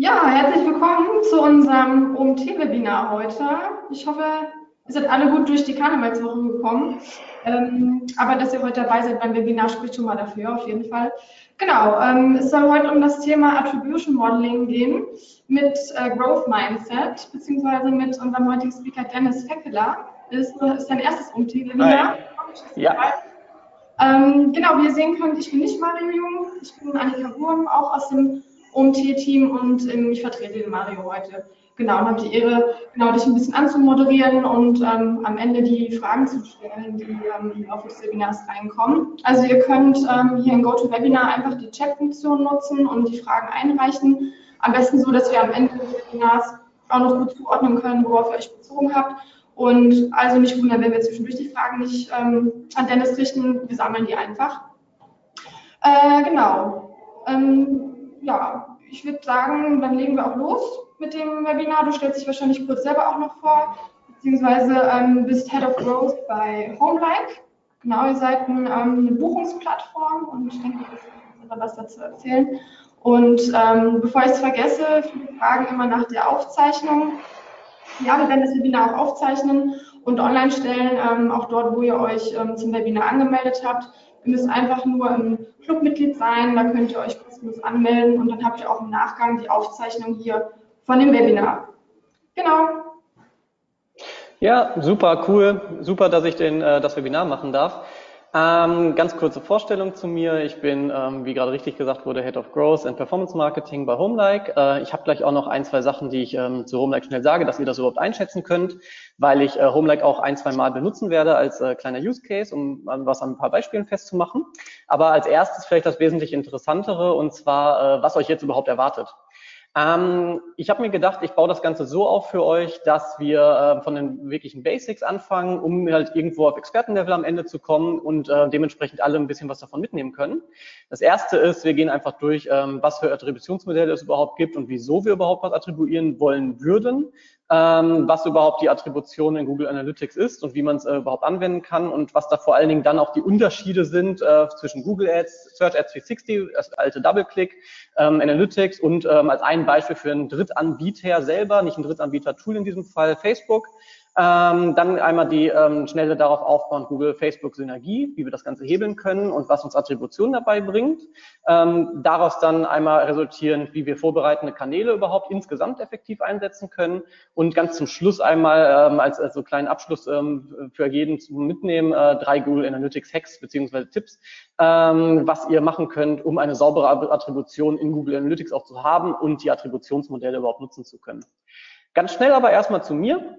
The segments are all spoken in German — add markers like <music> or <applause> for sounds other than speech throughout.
Ja, herzlich willkommen zu unserem OMT-Webinar heute. Ich hoffe, ihr seid alle gut durch die Karnevalswoche gekommen. Ähm, aber dass ihr heute dabei seid beim Webinar, spricht schon mal dafür, auf jeden Fall. Genau, ähm, es soll heute um das Thema Attribution Modeling gehen mit äh, Growth Mindset, beziehungsweise mit unserem heutigen Speaker Dennis Feckeler. Das ist, ist sein erstes OMT-Webinar. Ja. Ähm, genau, wie ihr sehen könnt, ich bin nicht Mario Jung, ich bin Annika Wurm, auch aus dem OMT-Team und ähm, ich vertrete den Mario heute. Genau, und habe die Ehre, genau dich ein bisschen anzumoderieren und ähm, am Ende die Fragen zu stellen, die ähm, im Laufe des Webinars reinkommen. Also ihr könnt ähm, hier in GoToWebinar einfach die Chat-Funktion nutzen und die Fragen einreichen. Am besten so, dass wir am Ende des Webinars auch noch gut zuordnen können, worauf ihr euch bezogen habt. Und also nicht wundern, wenn wir zwischendurch die Fragen nicht ähm, an Dennis richten, wir sammeln die einfach. Äh, genau. Ähm, ja, ich würde sagen, dann legen wir auch los mit dem Webinar. Du stellst dich wahrscheinlich kurz selber auch noch vor, beziehungsweise ähm, bist Head of Growth bei Homelike. Genau, ihr seid ein, ähm, eine Buchungsplattform und ich denke, du kannst was dazu erzählen. Und ähm, bevor ich es vergesse, viele Fragen immer nach der Aufzeichnung. Ja, wir werden das Webinar auch aufzeichnen und online stellen, ähm, auch dort, wo ihr euch ähm, zum Webinar angemeldet habt. Ihr müsst einfach nur ein Clubmitglied sein, da könnt ihr euch kostenlos anmelden und dann habt ihr auch im Nachgang die Aufzeichnung hier von dem Webinar. Genau. Ja, super, cool. Super, dass ich den, äh, das Webinar machen darf. Ähm, ganz kurze Vorstellung zu mir. Ich bin, ähm, wie gerade richtig gesagt wurde, Head of Growth and Performance Marketing bei Homelike. Äh, ich habe gleich auch noch ein, zwei Sachen, die ich ähm, zu Homelike schnell sage, dass ihr das überhaupt einschätzen könnt, weil ich äh, Homelike auch ein, zwei Mal benutzen werde als äh, kleiner Use Case, um was an ein paar Beispielen festzumachen. Aber als erstes vielleicht das wesentlich Interessantere, und zwar, äh, was euch jetzt überhaupt erwartet. Ähm, ich habe mir gedacht, ich baue das Ganze so auf für euch, dass wir äh, von den wirklichen Basics anfangen, um halt irgendwo auf Expertenlevel am Ende zu kommen und äh, dementsprechend alle ein bisschen was davon mitnehmen können. Das erste ist, wir gehen einfach durch, ähm, was für Attributionsmodelle es überhaupt gibt und wieso wir überhaupt was attribuieren wollen würden was überhaupt die Attribution in Google Analytics ist und wie man es äh, überhaupt anwenden kann und was da vor allen Dingen dann auch die Unterschiede sind äh, zwischen Google Ads, Search Ads 360, das alte Double-Click, ähm, Analytics und ähm, als ein Beispiel für einen Drittanbieter selber, nicht ein Drittanbieter-Tool in diesem Fall, Facebook, ähm, dann einmal die ähm, schnelle darauf aufbauen, Google, Facebook Synergie, wie wir das Ganze hebeln können und was uns Attribution dabei bringt. Ähm, daraus dann einmal resultieren, wie wir vorbereitende Kanäle überhaupt insgesamt effektiv einsetzen können. Und ganz zum Schluss einmal ähm, als, als so kleinen Abschluss ähm, für jeden zum Mitnehmen äh, drei Google Analytics Hacks beziehungsweise Tipps, ähm, was ihr machen könnt, um eine saubere Attribution in Google Analytics auch zu haben und die Attributionsmodelle überhaupt nutzen zu können. Ganz schnell aber erstmal zu mir.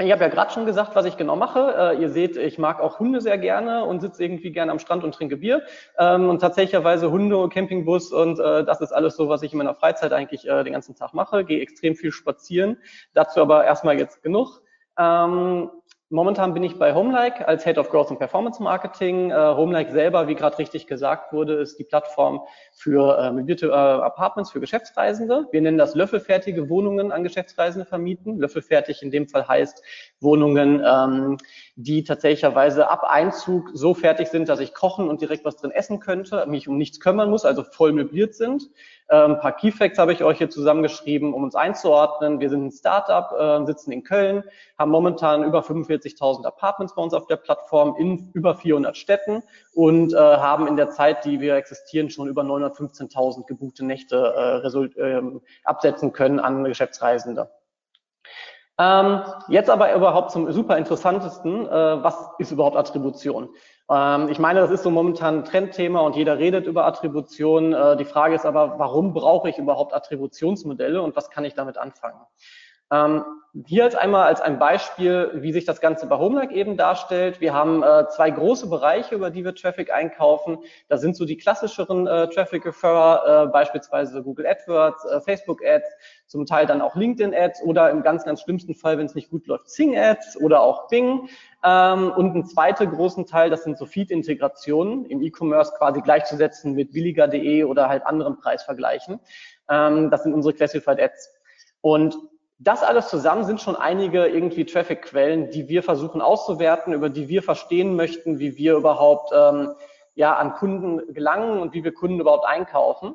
Ich habe ja gerade schon gesagt, was ich genau mache. Äh, ihr seht, ich mag auch Hunde sehr gerne und sitze irgendwie gerne am Strand und trinke Bier. Ähm, und tatsächlicherweise Hunde, Campingbus und äh, das ist alles so, was ich in meiner Freizeit eigentlich äh, den ganzen Tag mache. Gehe extrem viel spazieren. Dazu aber erstmal jetzt genug. Ähm, Momentan bin ich bei Homelike als Head of Growth and Performance Marketing. Äh, Homelike selber, wie gerade richtig gesagt wurde, ist die Plattform für äh, möblierte äh, Apartments für Geschäftsreisende. Wir nennen das löffelfertige Wohnungen an Geschäftsreisende vermieten. Löffelfertig in dem Fall heißt Wohnungen, ähm, die tatsächlicherweise ab Einzug so fertig sind, dass ich kochen und direkt was drin essen könnte, mich um nichts kümmern muss, also voll möbliert sind. Ähm, ein paar Keyfacts habe ich euch hier zusammengeschrieben, um uns einzuordnen. Wir sind ein Startup, äh, sitzen in Köln, haben momentan über 45.000 Apartments bei uns auf der Plattform in über 400 Städten und äh, haben in der Zeit, die wir existieren, schon über 915.000 gebuchte Nächte äh, ähm, absetzen können an Geschäftsreisende. Ähm, jetzt aber überhaupt zum super interessantesten, äh, was ist überhaupt Attribution? Ähm, ich meine, das ist so momentan ein Trendthema und jeder redet über Attribution. Äh, die Frage ist aber, warum brauche ich überhaupt Attributionsmodelle und was kann ich damit anfangen? Ähm, hier jetzt einmal als ein Beispiel, wie sich das Ganze bei Homelike eben darstellt. Wir haben äh, zwei große Bereiche, über die wir Traffic einkaufen. Da sind so die klassischeren äh, Traffic-Referrer, äh, beispielsweise Google AdWords, Facebook Ads, zum Teil dann auch LinkedIn-Ads oder im ganz, ganz schlimmsten Fall, wenn es nicht gut läuft, Zing-Ads oder auch Bing. Ähm, und ein zweiter großen Teil, das sind so Feed-Integrationen im E-Commerce quasi gleichzusetzen mit billiger.de oder halt anderen Preisvergleichen. Ähm, das sind unsere Classified Ads. Und das alles zusammen sind schon einige irgendwie Traffic-Quellen, die wir versuchen auszuwerten, über die wir verstehen möchten, wie wir überhaupt ähm, ja an Kunden gelangen und wie wir Kunden überhaupt einkaufen.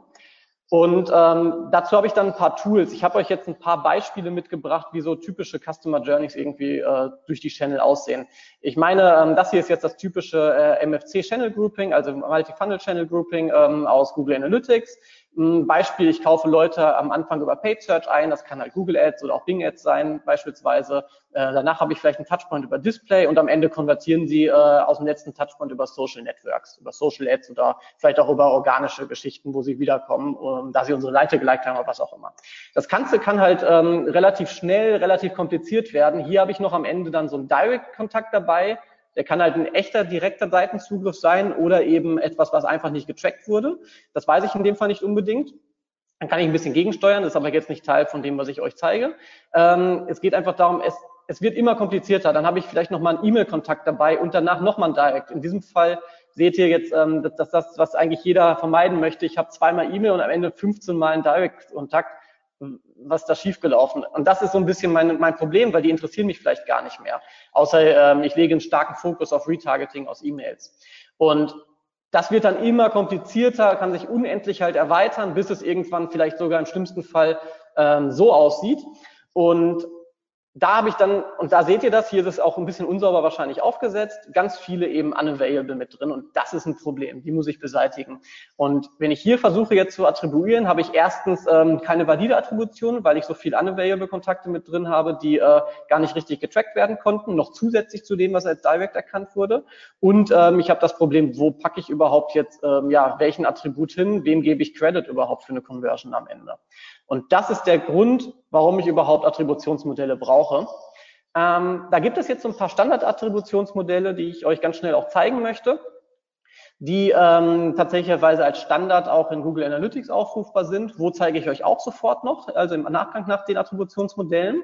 Und ähm, dazu habe ich dann ein paar Tools. Ich habe euch jetzt ein paar Beispiele mitgebracht, wie so typische Customer Journeys irgendwie äh, durch die Channel aussehen. Ich meine, ähm, das hier ist jetzt das typische äh, MFC Channel Grouping, also Multi-Funnel Channel Grouping ähm, aus Google Analytics. Ein Beispiel, ich kaufe Leute am Anfang über Paid Search ein, das kann halt Google Ads oder auch Bing Ads sein beispielsweise. Äh, danach habe ich vielleicht einen Touchpoint über Display und am Ende konvertieren sie äh, aus dem letzten Touchpoint über Social Networks, über Social Ads oder vielleicht auch über organische Geschichten, wo sie wiederkommen, ähm, da sie unsere Seite geliked haben oder was auch immer. Das Ganze kann halt ähm, relativ schnell, relativ kompliziert werden. Hier habe ich noch am Ende dann so einen Direct-Kontakt dabei, der kann halt ein echter direkter Seitenzugriff sein oder eben etwas, was einfach nicht getrackt wurde. Das weiß ich in dem Fall nicht unbedingt. Dann kann ich ein bisschen gegensteuern, das ist aber jetzt nicht Teil von dem, was ich euch zeige. Ähm, es geht einfach darum, es, es wird immer komplizierter. Dann habe ich vielleicht nochmal einen E-Mail-Kontakt dabei und danach nochmal ein Direct. In diesem Fall seht ihr jetzt, ähm, dass das, was eigentlich jeder vermeiden möchte. Ich habe zweimal E-Mail und am Ende 15 Mal einen Direct-Kontakt was da schiefgelaufen. Und das ist so ein bisschen mein, mein Problem, weil die interessieren mich vielleicht gar nicht mehr. Außer ähm, ich lege einen starken Fokus auf Retargeting aus E-Mails. Und das wird dann immer komplizierter, kann sich unendlich halt erweitern, bis es irgendwann vielleicht sogar im schlimmsten Fall ähm, so aussieht. Und da habe ich dann, und da seht ihr das, hier ist es auch ein bisschen unsauber wahrscheinlich aufgesetzt, ganz viele eben unavailable mit drin und das ist ein Problem, die muss ich beseitigen. Und wenn ich hier versuche jetzt zu attribuieren, habe ich erstens ähm, keine valide Attribution, weil ich so viel unavailable Kontakte mit drin habe, die äh, gar nicht richtig getrackt werden konnten, noch zusätzlich zu dem, was als Direct erkannt wurde. Und ähm, ich habe das Problem, wo packe ich überhaupt jetzt, ähm, ja, welchen Attribut hin, wem gebe ich Credit überhaupt für eine Conversion am Ende. Und das ist der Grund, warum ich überhaupt Attributionsmodelle brauche. Ähm, da gibt es jetzt so ein paar Standard-Attributionsmodelle, die ich euch ganz schnell auch zeigen möchte, die ähm, tatsächlicherweise als Standard auch in Google Analytics aufrufbar sind. Wo zeige ich euch auch sofort noch, also im Nachgang nach den Attributionsmodellen.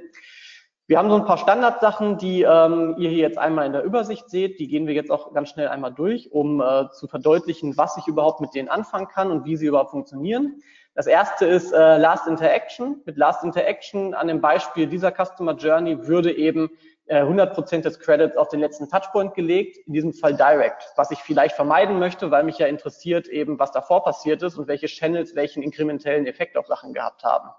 Wir haben so ein paar Standardsachen, die ähm, ihr hier jetzt einmal in der Übersicht seht. Die gehen wir jetzt auch ganz schnell einmal durch, um äh, zu verdeutlichen, was ich überhaupt mit denen anfangen kann und wie sie überhaupt funktionieren. Das erste ist äh, Last Interaction. Mit Last Interaction an dem Beispiel dieser Customer Journey würde eben äh, 100% des Credits auf den letzten Touchpoint gelegt, in diesem Fall Direct, was ich vielleicht vermeiden möchte, weil mich ja interessiert eben, was davor passiert ist und welche Channels welchen inkrementellen Effekt auf Sachen gehabt haben.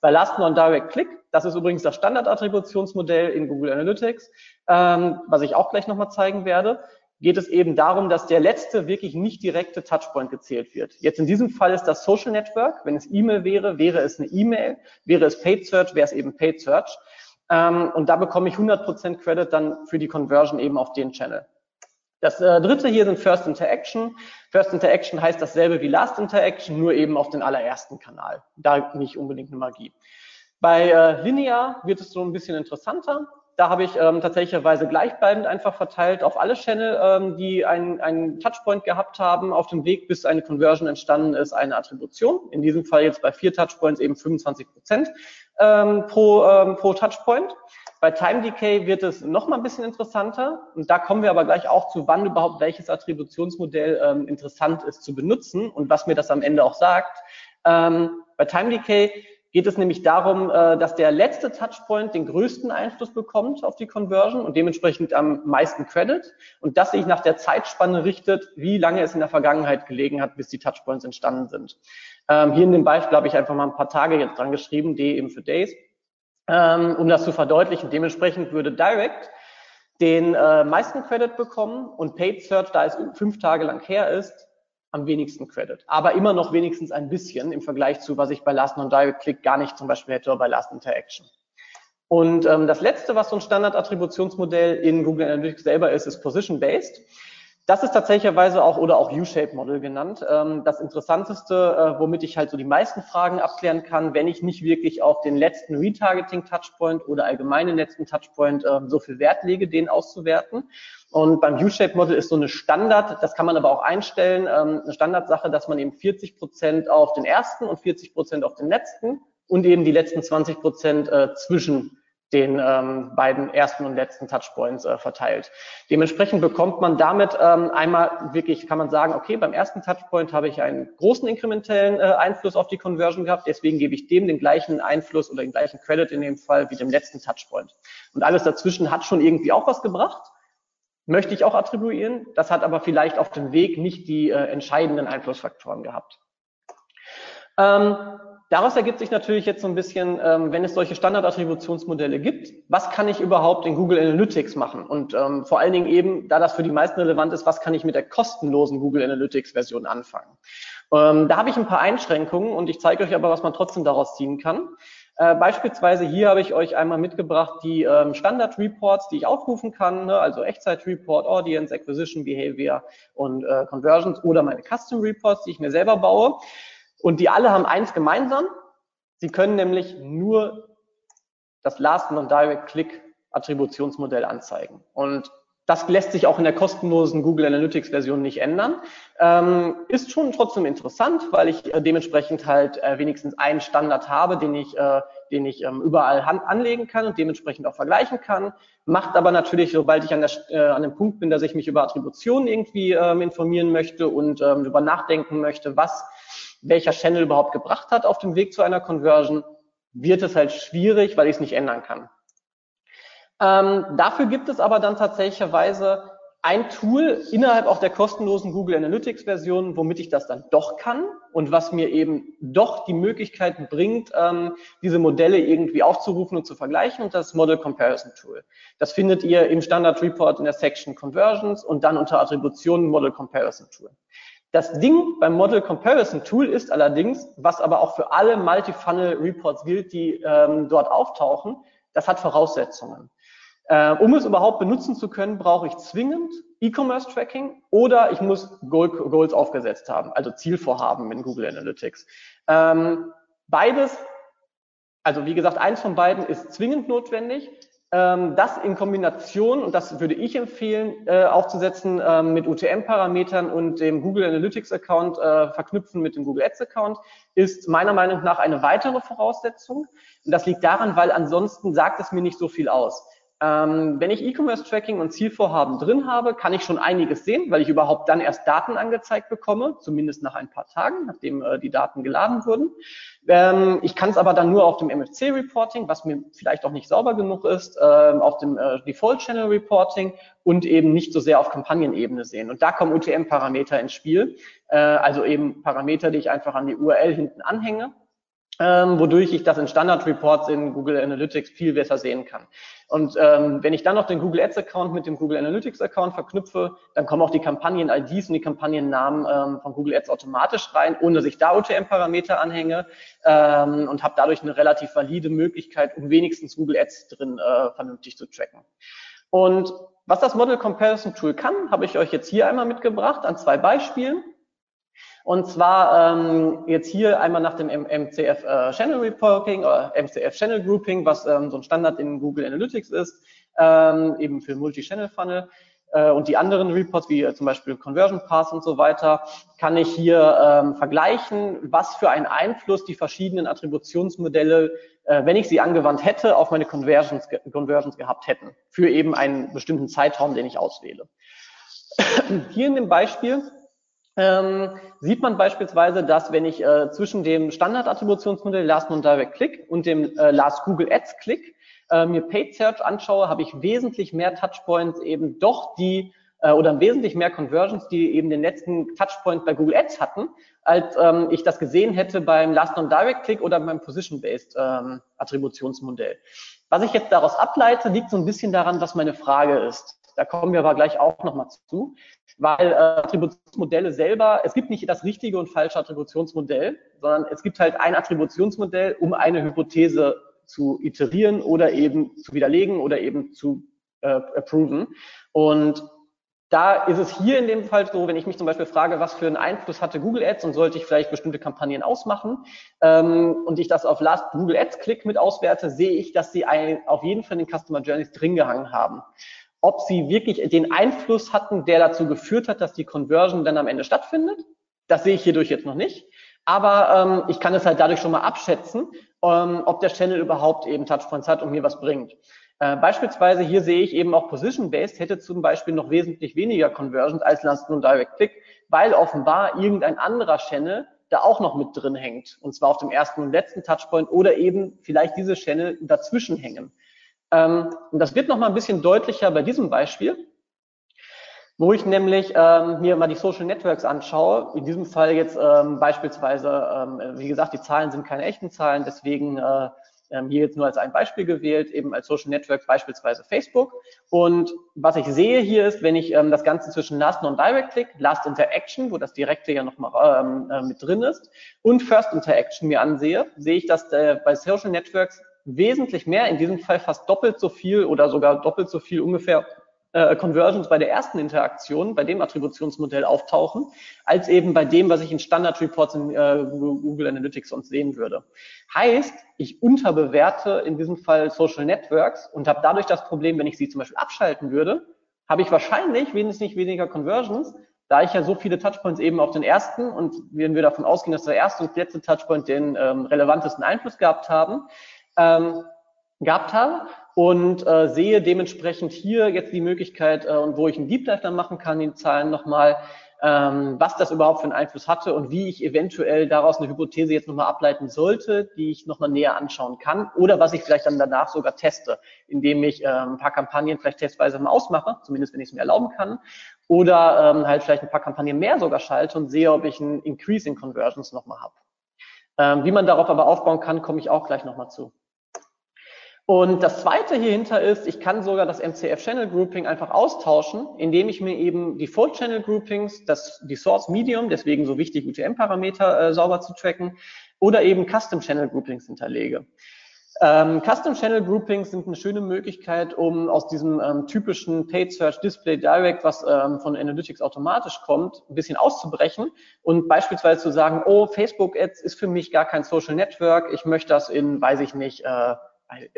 Bei Last Non-Direct Click, das ist übrigens das Standardattributionsmodell in Google Analytics, ähm, was ich auch gleich nochmal zeigen werde, geht es eben darum, dass der letzte wirklich nicht direkte Touchpoint gezählt wird. Jetzt in diesem Fall ist das Social Network. Wenn es E-Mail wäre, wäre es eine E-Mail. Wäre es Paid Search, wäre es eben Paid Search. Ähm, und da bekomme ich 100% Credit dann für die Conversion eben auf den Channel. Das äh, dritte hier sind First Interaction. First Interaction heißt dasselbe wie Last Interaction, nur eben auf den allerersten Kanal. Da nicht unbedingt eine Magie. Bei äh, Linear wird es so ein bisschen interessanter. Da habe ich ähm, tatsächlicherweise gleichbleibend einfach verteilt auf alle Channel, ähm, die einen, einen Touchpoint gehabt haben, auf dem Weg, bis eine Conversion entstanden ist, eine Attribution. In diesem Fall jetzt bei vier Touchpoints eben 25 Prozent ähm, pro, ähm, pro Touchpoint. Bei Time Decay wird es noch mal ein bisschen interessanter und da kommen wir aber gleich auch zu, wann überhaupt welches Attributionsmodell ähm, interessant ist zu benutzen und was mir das am Ende auch sagt. Ähm, bei Time Decay geht es nämlich darum, äh, dass der letzte Touchpoint den größten Einfluss bekommt auf die Conversion und dementsprechend am meisten Credit und das sich nach der Zeitspanne richtet, wie lange es in der Vergangenheit gelegen hat, bis die Touchpoints entstanden sind. Ähm, hier in dem Beispiel habe ich einfach mal ein paar Tage jetzt dran geschrieben, D eben für Days, ähm, um das zu verdeutlichen. Dementsprechend würde Direct den äh, meisten Credit bekommen und Paid Search, da es fünf Tage lang her ist, am wenigsten Credit. Aber immer noch wenigstens ein bisschen im Vergleich zu, was ich bei Last Non-Direct Click gar nicht zum Beispiel hätte oder bei Last Interaction. Und ähm, das letzte, was so ein Standard-Attributionsmodell in Google Analytics selber ist, ist Position-Based. Das ist tatsächlicherweise auch oder auch U-Shape-Model genannt. Ähm, das Interessanteste, äh, womit ich halt so die meisten Fragen abklären kann, wenn ich nicht wirklich auf den letzten Retargeting-Touchpoint oder allgemeinen letzten Touchpoint äh, so viel Wert lege, den auszuwerten. Und beim U-Shape-Model ist so eine Standard, das kann man aber auch einstellen, ähm, eine Standardsache, dass man eben 40 Prozent auf den ersten und 40 Prozent auf den letzten und eben die letzten 20 Prozent äh, zwischen den ähm, beiden ersten und letzten Touchpoints äh, verteilt. Dementsprechend bekommt man damit ähm, einmal wirklich, kann man sagen, okay, beim ersten Touchpoint habe ich einen großen inkrementellen äh, Einfluss auf die Conversion gehabt, deswegen gebe ich dem den gleichen Einfluss oder den gleichen Credit in dem Fall wie dem letzten Touchpoint. Und alles dazwischen hat schon irgendwie auch was gebracht, möchte ich auch attribuieren, das hat aber vielleicht auf dem Weg nicht die äh, entscheidenden Einflussfaktoren gehabt. Ähm, Daraus ergibt sich natürlich jetzt so ein bisschen, ähm, wenn es solche Standardattributionsmodelle gibt, was kann ich überhaupt in Google Analytics machen? Und ähm, vor allen Dingen eben, da das für die meisten relevant ist, was kann ich mit der kostenlosen Google Analytics Version anfangen? Ähm, da habe ich ein paar Einschränkungen und ich zeige euch aber, was man trotzdem daraus ziehen kann. Äh, beispielsweise hier habe ich euch einmal mitgebracht die ähm, Standard-Reports, die ich aufrufen kann, ne? also Echtzeit-Report, Audience, Acquisition, Behavior und äh, Conversions oder meine Custom-Reports, die ich mir selber baue. Und die alle haben eins gemeinsam. Sie können nämlich nur das Last Non-Direct Click Attributionsmodell anzeigen. Und das lässt sich auch in der kostenlosen Google Analytics Version nicht ändern. Ähm, ist schon trotzdem interessant, weil ich äh, dementsprechend halt äh, wenigstens einen Standard habe, den ich, äh, den ich ähm, überall Hand anlegen kann und dementsprechend auch vergleichen kann. Macht aber natürlich, sobald ich an, der, äh, an dem Punkt bin, dass ich mich über Attributionen irgendwie ähm, informieren möchte und ähm, über nachdenken möchte, was welcher Channel überhaupt gebracht hat auf dem Weg zu einer Conversion, wird es halt schwierig, weil ich es nicht ändern kann. Ähm, dafür gibt es aber dann tatsächlicherweise ein Tool innerhalb auch der kostenlosen Google Analytics Version, womit ich das dann doch kann und was mir eben doch die Möglichkeit bringt, ähm, diese Modelle irgendwie aufzurufen und zu vergleichen und das Model Comparison Tool. Das findet ihr im Standard Report in der Section Conversions und dann unter Attributionen Model Comparison Tool. Das Ding beim Model Comparison Tool ist allerdings, was aber auch für alle Multi-Funnel Reports gilt, die ähm, dort auftauchen, das hat Voraussetzungen. Äh, um es überhaupt benutzen zu können, brauche ich zwingend E-Commerce Tracking oder ich muss Goal Goals aufgesetzt haben, also Zielvorhaben in Google Analytics. Ähm, beides, also wie gesagt, eins von beiden ist zwingend notwendig. Ähm, das in Kombination, und das würde ich empfehlen, äh, aufzusetzen äh, mit UTM-Parametern und dem Google Analytics-Account äh, verknüpfen mit dem Google Ads-Account, ist meiner Meinung nach eine weitere Voraussetzung. Und das liegt daran, weil ansonsten sagt es mir nicht so viel aus. Ähm, wenn ich E-Commerce-Tracking und Zielvorhaben drin habe, kann ich schon einiges sehen, weil ich überhaupt dann erst Daten angezeigt bekomme, zumindest nach ein paar Tagen, nachdem äh, die Daten geladen wurden. Ähm, ich kann es aber dann nur auf dem MFC-Reporting, was mir vielleicht auch nicht sauber genug ist, äh, auf dem äh, Default-Channel-Reporting und eben nicht so sehr auf Kampagnenebene sehen. Und da kommen UTM-Parameter ins Spiel, äh, also eben Parameter, die ich einfach an die URL hinten anhänge ähm, wodurch ich das in Standard Reports in Google Analytics viel besser sehen kann. Und ähm, wenn ich dann noch den Google Ads Account mit dem Google Analytics Account verknüpfe, dann kommen auch die Kampagnen-IDs und die Kampagnennamen ähm, von Google Ads automatisch rein, ohne dass ich da UTM-Parameter anhänge ähm, und habe dadurch eine relativ valide Möglichkeit, um wenigstens Google Ads drin äh, vernünftig zu tracken. Und was das Model Comparison Tool kann, habe ich euch jetzt hier einmal mitgebracht an zwei Beispielen. Und zwar ähm, jetzt hier einmal nach dem MCF äh, Channel Reporting oder MCF Channel Grouping, was ähm, so ein Standard in Google Analytics ist, ähm, eben für Multi-Channel Funnel. Äh, und die anderen Reports, wie äh, zum Beispiel Conversion Path und so weiter, kann ich hier ähm, vergleichen, was für einen Einfluss die verschiedenen Attributionsmodelle, äh, wenn ich sie angewandt hätte, auf meine Conversions, Conversions gehabt hätten, für eben einen bestimmten Zeitraum, den ich auswähle. <clears throat> Hier in dem Beispiel ähm, sieht man beispielsweise, dass wenn ich äh, zwischen dem Standardattributionsmodell Last Non-Direct Click und dem äh, Last Google Ads Click äh, mir Paid Search anschaue, habe ich wesentlich mehr Touchpoints eben doch die äh, oder wesentlich mehr Conversions, die eben den letzten Touchpoint bei Google Ads hatten, als ähm, ich das gesehen hätte beim Last Non-Direct Click oder beim Position-Based ähm, Attributionsmodell. Was ich jetzt daraus ableite, liegt so ein bisschen daran, was meine Frage ist. Da kommen wir aber gleich auch nochmal zu weil äh, Attributionsmodelle selber, es gibt nicht das richtige und falsche Attributionsmodell, sondern es gibt halt ein Attributionsmodell, um eine Hypothese zu iterieren oder eben zu widerlegen oder eben zu äh, approven. Und da ist es hier in dem Fall so, wenn ich mich zum Beispiel frage, was für einen Einfluss hatte Google Ads und sollte ich vielleicht bestimmte Kampagnen ausmachen ähm, und ich das auf Last Google Ads Klick mit auswerte, sehe ich, dass sie ein, auf jeden Fall in den Customer Journeys drin gehangen haben. Ob sie wirklich den Einfluss hatten, der dazu geführt hat, dass die Conversion dann am Ende stattfindet, das sehe ich hierdurch jetzt noch nicht. Aber ähm, ich kann es halt dadurch schon mal abschätzen ähm, ob der Channel überhaupt eben Touchpoints hat und mir was bringt. Äh, beispielsweise hier sehe ich eben auch Position-Based hätte zum Beispiel noch wesentlich weniger Conversions als Last und Direct Click, weil offenbar irgendein anderer Channel da auch noch mit drin hängt. Und zwar auf dem ersten und letzten Touchpoint oder eben vielleicht diese Channel dazwischen hängen. Ähm, und das wird noch mal ein bisschen deutlicher bei diesem Beispiel, wo ich nämlich ähm, mir mal die Social Networks anschaue. In diesem Fall jetzt ähm, beispielsweise, ähm, wie gesagt, die Zahlen sind keine echten Zahlen, deswegen äh, ähm, hier jetzt nur als ein Beispiel gewählt, eben als Social Network beispielsweise Facebook. Und was ich sehe hier ist, wenn ich ähm, das Ganze zwischen Last Non-Direct Click, Last Interaction, wo das Direkte ja nochmal ähm, äh, mit drin ist, und First Interaction mir ansehe, sehe ich, dass äh, bei Social Networks wesentlich mehr, in diesem Fall fast doppelt so viel oder sogar doppelt so viel ungefähr äh, Conversions bei der ersten Interaktion, bei dem Attributionsmodell auftauchen, als eben bei dem, was ich in Standard Reports in äh, Google Analytics sonst sehen würde. Heißt, ich unterbewerte in diesem Fall Social Networks und habe dadurch das Problem, wenn ich sie zum Beispiel abschalten würde, habe ich wahrscheinlich wesentlich weniger Conversions, da ich ja so viele Touchpoints eben auf den ersten und wenn wir davon ausgehen, dass der erste und letzte Touchpoint den ähm, relevantesten Einfluss gehabt haben, ähm, gehabt habe und äh, sehe dementsprechend hier jetzt die Möglichkeit, äh, und wo ich einen Deep Dive dann machen kann, die Zahlen nochmal, ähm, was das überhaupt für einen Einfluss hatte und wie ich eventuell daraus eine Hypothese jetzt nochmal ableiten sollte, die ich nochmal näher anschauen kann oder was ich vielleicht dann danach sogar teste, indem ich äh, ein paar Kampagnen vielleicht testweise mal ausmache, zumindest wenn ich es mir erlauben kann, oder ähm, halt vielleicht ein paar Kampagnen mehr sogar schalte und sehe, ob ich einen Increase in Conversions nochmal habe. Ähm, wie man darauf aber aufbauen kann, komme ich auch gleich nochmal zu. Und das zweite hier hinter ist, ich kann sogar das MCF Channel Grouping einfach austauschen, indem ich mir eben die Default Channel Groupings, das, die Source Medium, deswegen so wichtig, UTM-Parameter äh, sauber zu tracken, oder eben Custom Channel Groupings hinterlege. Ähm, Custom Channel Groupings sind eine schöne Möglichkeit, um aus diesem ähm, typischen Paid Search Display Direct, was ähm, von Analytics automatisch kommt, ein bisschen auszubrechen und beispielsweise zu sagen, oh, Facebook Ads ist für mich gar kein Social Network, ich möchte das in, weiß ich nicht, äh,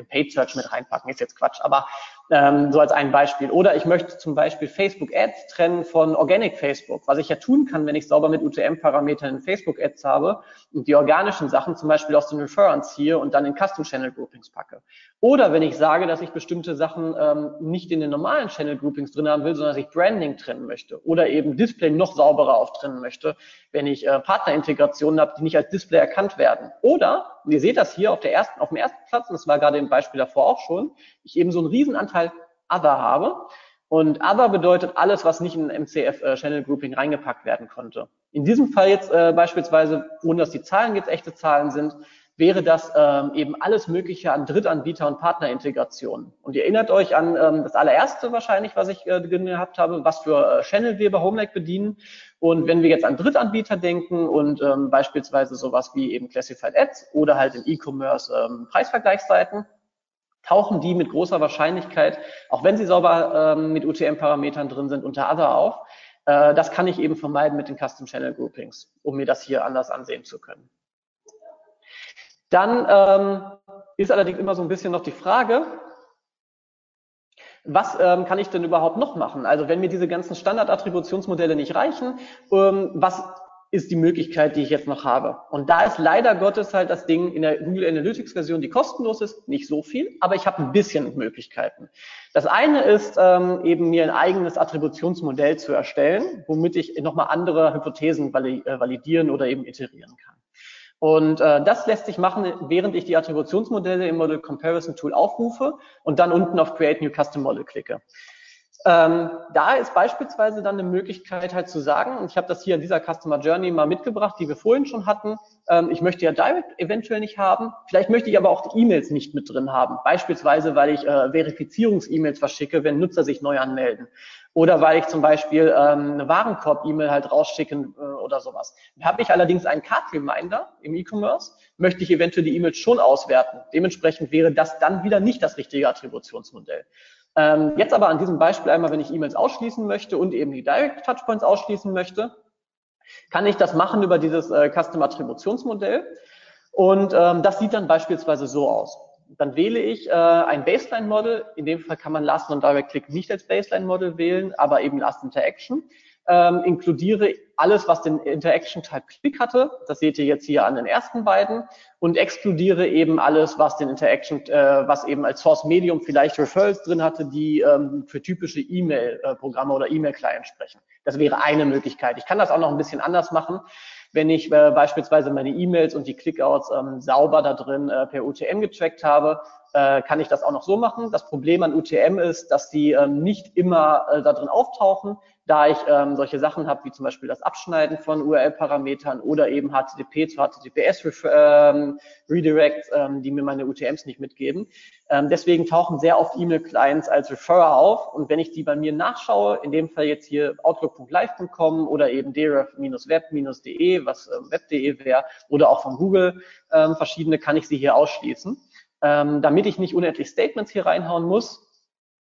Paid Search mit reinpacken, ist jetzt Quatsch, aber ähm, so als ein Beispiel. Oder ich möchte zum Beispiel Facebook Ads trennen von Organic Facebook, was ich ja tun kann, wenn ich sauber mit UTM-Parametern in Facebook Ads habe und die organischen Sachen zum Beispiel aus den Referrals ziehe und dann in Custom Channel Groupings packe. Oder wenn ich sage, dass ich bestimmte Sachen ähm, nicht in den normalen Channel Groupings drin haben will, sondern dass ich Branding trennen möchte oder eben Display noch sauberer auftrennen möchte, wenn ich äh, Partnerintegrationen habe, die nicht als Display erkannt werden. Oder, ihr seht das hier auf, der ersten, auf dem ersten Platz, und das war gerade im Beispiel davor auch schon, ich eben so einen Riesenanteil Other habe. Und Other bedeutet alles, was nicht in MCF äh, Channel Grouping reingepackt werden konnte. In diesem Fall jetzt äh, beispielsweise, ohne dass die Zahlen jetzt echte Zahlen sind, wäre das ähm, eben alles Mögliche an Drittanbieter- und Partnerintegrationen. Und ihr erinnert euch an ähm, das allererste wahrscheinlich, was ich äh, gehabt habe, was für äh, Channel wir bei HomeLake bedienen. Und wenn wir jetzt an Drittanbieter denken und ähm, beispielsweise sowas wie eben Classified Ads oder halt im E-Commerce ähm, Preisvergleichsseiten, tauchen die mit großer Wahrscheinlichkeit, auch wenn sie sauber ähm, mit UTM-Parametern drin sind, unter Other auf. Äh, das kann ich eben vermeiden mit den Custom Channel Groupings, um mir das hier anders ansehen zu können. Dann ähm, ist allerdings immer so ein bisschen noch die Frage, was ähm, kann ich denn überhaupt noch machen? Also wenn mir diese ganzen Standardattributionsmodelle nicht reichen, ähm, was ist die Möglichkeit, die ich jetzt noch habe. Und da ist leider Gottes halt das Ding in der Google Analytics Version, die kostenlos ist, nicht so viel, aber ich habe ein bisschen Möglichkeiten. Das eine ist ähm, eben mir ein eigenes Attributionsmodell zu erstellen, womit ich nochmal andere Hypothesen äh, validieren oder eben iterieren kann. Und äh, das lässt sich machen, während ich die Attributionsmodelle im Model Comparison Tool aufrufe und dann unten auf Create New Custom Model klicke. Ähm, da ist beispielsweise dann eine Möglichkeit halt zu sagen, und ich habe das hier in dieser Customer Journey mal mitgebracht, die wir vorhin schon hatten, ähm, ich möchte ja Direct eventuell nicht haben, vielleicht möchte ich aber auch die E-Mails nicht mit drin haben, beispielsweise weil ich äh, Verifizierungs-E-Mails verschicke, wenn Nutzer sich neu anmelden oder weil ich zum Beispiel ähm, eine Warenkorb-E-Mail halt rausschicken äh, oder sowas. Habe ich allerdings einen Card-Reminder im E-Commerce, möchte ich eventuell die E-Mails schon auswerten. Dementsprechend wäre das dann wieder nicht das richtige Attributionsmodell. Ähm, jetzt aber an diesem Beispiel einmal, wenn ich E-Mails ausschließen möchte und eben die Direct Touchpoints ausschließen möchte, kann ich das machen über dieses äh, Custom Attributionsmodell. Und ähm, das sieht dann beispielsweise so aus. Dann wähle ich äh, ein Baseline-Model. In dem Fall kann man Last und Direct Click nicht als Baseline-Model wählen, aber eben Last Interaction. Ähm, inkludiere alles, was den Interaction Type Click hatte. Das seht ihr jetzt hier an den ersten beiden und exkludiere eben alles, was den Interaction, äh, was eben als Source Medium vielleicht Referrals drin hatte, die ähm, für typische E-Mail-Programme oder E-Mail-Clients sprechen. Das wäre eine Möglichkeit. Ich kann das auch noch ein bisschen anders machen. Wenn ich äh, beispielsweise meine E-Mails und die Clickouts ähm, sauber da drin äh, per UTM getrackt habe, äh, kann ich das auch noch so machen. Das Problem an UTM ist, dass die ähm, nicht immer äh, da drin auftauchen, da ich ähm, solche Sachen habe, wie zum Beispiel das Abschneiden von URL-Parametern oder eben HTTP zu HTTPS ähm, ähm, die mir meine UTMs nicht mitgeben. Ähm, deswegen tauchen sehr oft E-Mail-Clients als Referrer auf und wenn ich die bei mir nachschaue, in dem Fall jetzt hier outlook.live.com oder eben deref-web-de, was ähm, web.de wäre, oder auch von Google ähm, verschiedene, kann ich sie hier ausschließen. Ähm, damit ich nicht unendlich Statements hier reinhauen muss,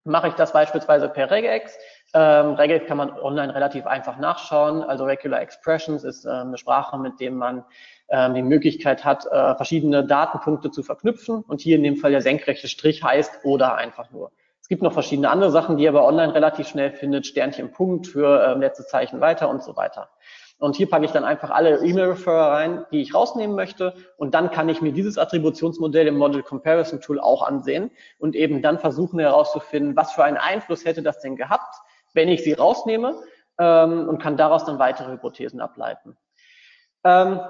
mache ich das beispielsweise per regex. Ähm, regex kann man online relativ einfach nachschauen. Also Regular Expressions ist äh, eine Sprache, mit dem man ähm, die Möglichkeit hat, äh, verschiedene Datenpunkte zu verknüpfen. Und hier in dem Fall der senkrechte Strich heißt oder einfach nur. Es gibt noch verschiedene andere Sachen, die ihr aber online relativ schnell findet. Sternchen Punkt für ähm, letzte Zeichen weiter und so weiter. Und hier packe ich dann einfach alle E-Mail-Referrer rein, die ich rausnehmen möchte. Und dann kann ich mir dieses Attributionsmodell im Model Comparison Tool auch ansehen und eben dann versuchen herauszufinden, was für einen Einfluss hätte das denn gehabt, wenn ich sie rausnehme ähm, und kann daraus dann weitere Hypothesen ableiten. Ähm,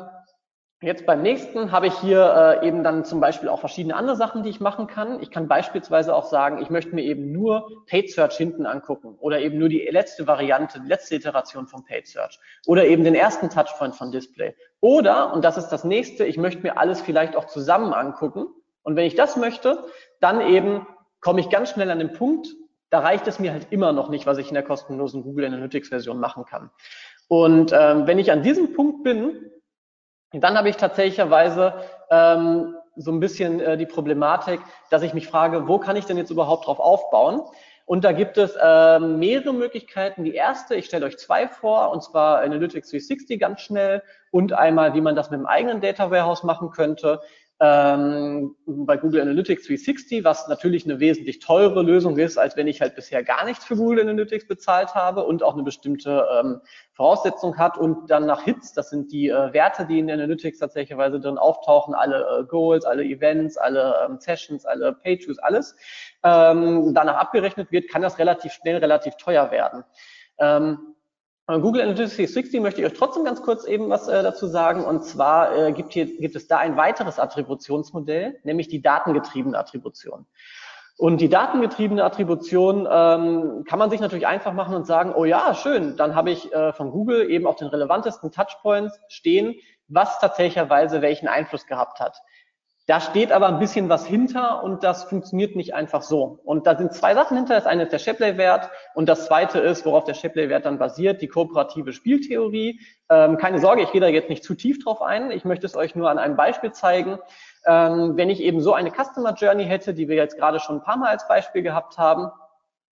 Jetzt beim nächsten habe ich hier äh, eben dann zum Beispiel auch verschiedene andere Sachen, die ich machen kann. Ich kann beispielsweise auch sagen, ich möchte mir eben nur Paid Search hinten angucken oder eben nur die letzte Variante, die letzte Iteration von Paid Search oder eben den ersten Touchpoint von Display. Oder, und das ist das nächste, ich möchte mir alles vielleicht auch zusammen angucken. Und wenn ich das möchte, dann eben komme ich ganz schnell an den Punkt, da reicht es mir halt immer noch nicht, was ich in der kostenlosen Google Analytics Version machen kann. Und ähm, wenn ich an diesem Punkt bin, und dann habe ich tatsächlicherweise ähm, so ein bisschen äh, die Problematik, dass ich mich frage, wo kann ich denn jetzt überhaupt drauf aufbauen? Und da gibt es äh, mehrere Möglichkeiten. Die erste, ich stelle euch zwei vor, und zwar Analytics 360 ganz schnell und einmal, wie man das mit dem eigenen Data Warehouse machen könnte ähm, bei Google Analytics 360, was natürlich eine wesentlich teure Lösung ist, als wenn ich halt bisher gar nichts für Google Analytics bezahlt habe und auch eine bestimmte ähm, Voraussetzung hat und dann nach Hits, das sind die äh, Werte, die in Analytics tatsächlich drin auftauchen, alle äh, Goals, alle Events, alle ähm, Sessions, alle Page alles, ähm, danach abgerechnet wird, kann das relativ schnell relativ teuer werden. Ähm, Google Analytics 360 möchte ich euch trotzdem ganz kurz eben was äh, dazu sagen. Und zwar äh, gibt, hier, gibt es da ein weiteres Attributionsmodell, nämlich die datengetriebene Attribution. Und die datengetriebene Attribution ähm, kann man sich natürlich einfach machen und sagen, oh ja, schön, dann habe ich äh, von Google eben auf den relevantesten Touchpoints stehen, was tatsächlicherweise welchen Einfluss gehabt hat. Da steht aber ein bisschen was hinter und das funktioniert nicht einfach so. Und da sind zwei Sachen hinter. Das eine ist der Shapley-Wert und das zweite ist, worauf der Shapley-Wert dann basiert, die kooperative Spieltheorie. Ähm, keine Sorge, ich gehe da jetzt nicht zu tief drauf ein. Ich möchte es euch nur an einem Beispiel zeigen. Ähm, wenn ich eben so eine Customer Journey hätte, die wir jetzt gerade schon ein paar Mal als Beispiel gehabt haben,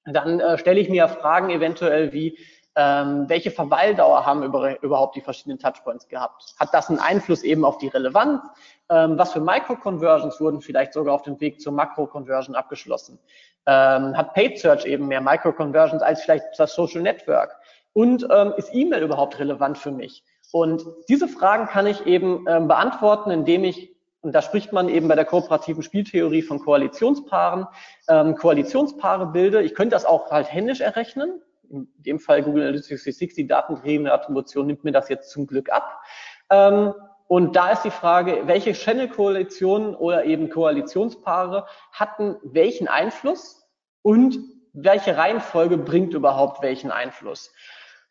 dann äh, stelle ich mir Fragen eventuell wie, ähm, welche Verweildauer haben über, überhaupt die verschiedenen Touchpoints gehabt? Hat das einen Einfluss eben auf die Relevanz? Ähm, was für Micro-Conversions wurden vielleicht sogar auf dem Weg zur Makro-Conversion abgeschlossen? Ähm, hat Paid Search eben mehr Micro-Conversions als vielleicht das Social Network? Und ähm, ist E-Mail überhaupt relevant für mich? Und diese Fragen kann ich eben ähm, beantworten, indem ich und da spricht man eben bei der kooperativen Spieltheorie von Koalitionspaaren, ähm, Koalitionspaare bilde. Ich könnte das auch halt händisch errechnen in dem Fall Google Analytics 360 datengetriebene Attribution nimmt mir das jetzt zum Glück ab. Ähm, und da ist die Frage, welche Channel-Koalitionen oder eben Koalitionspaare hatten welchen Einfluss und welche Reihenfolge bringt überhaupt welchen Einfluss?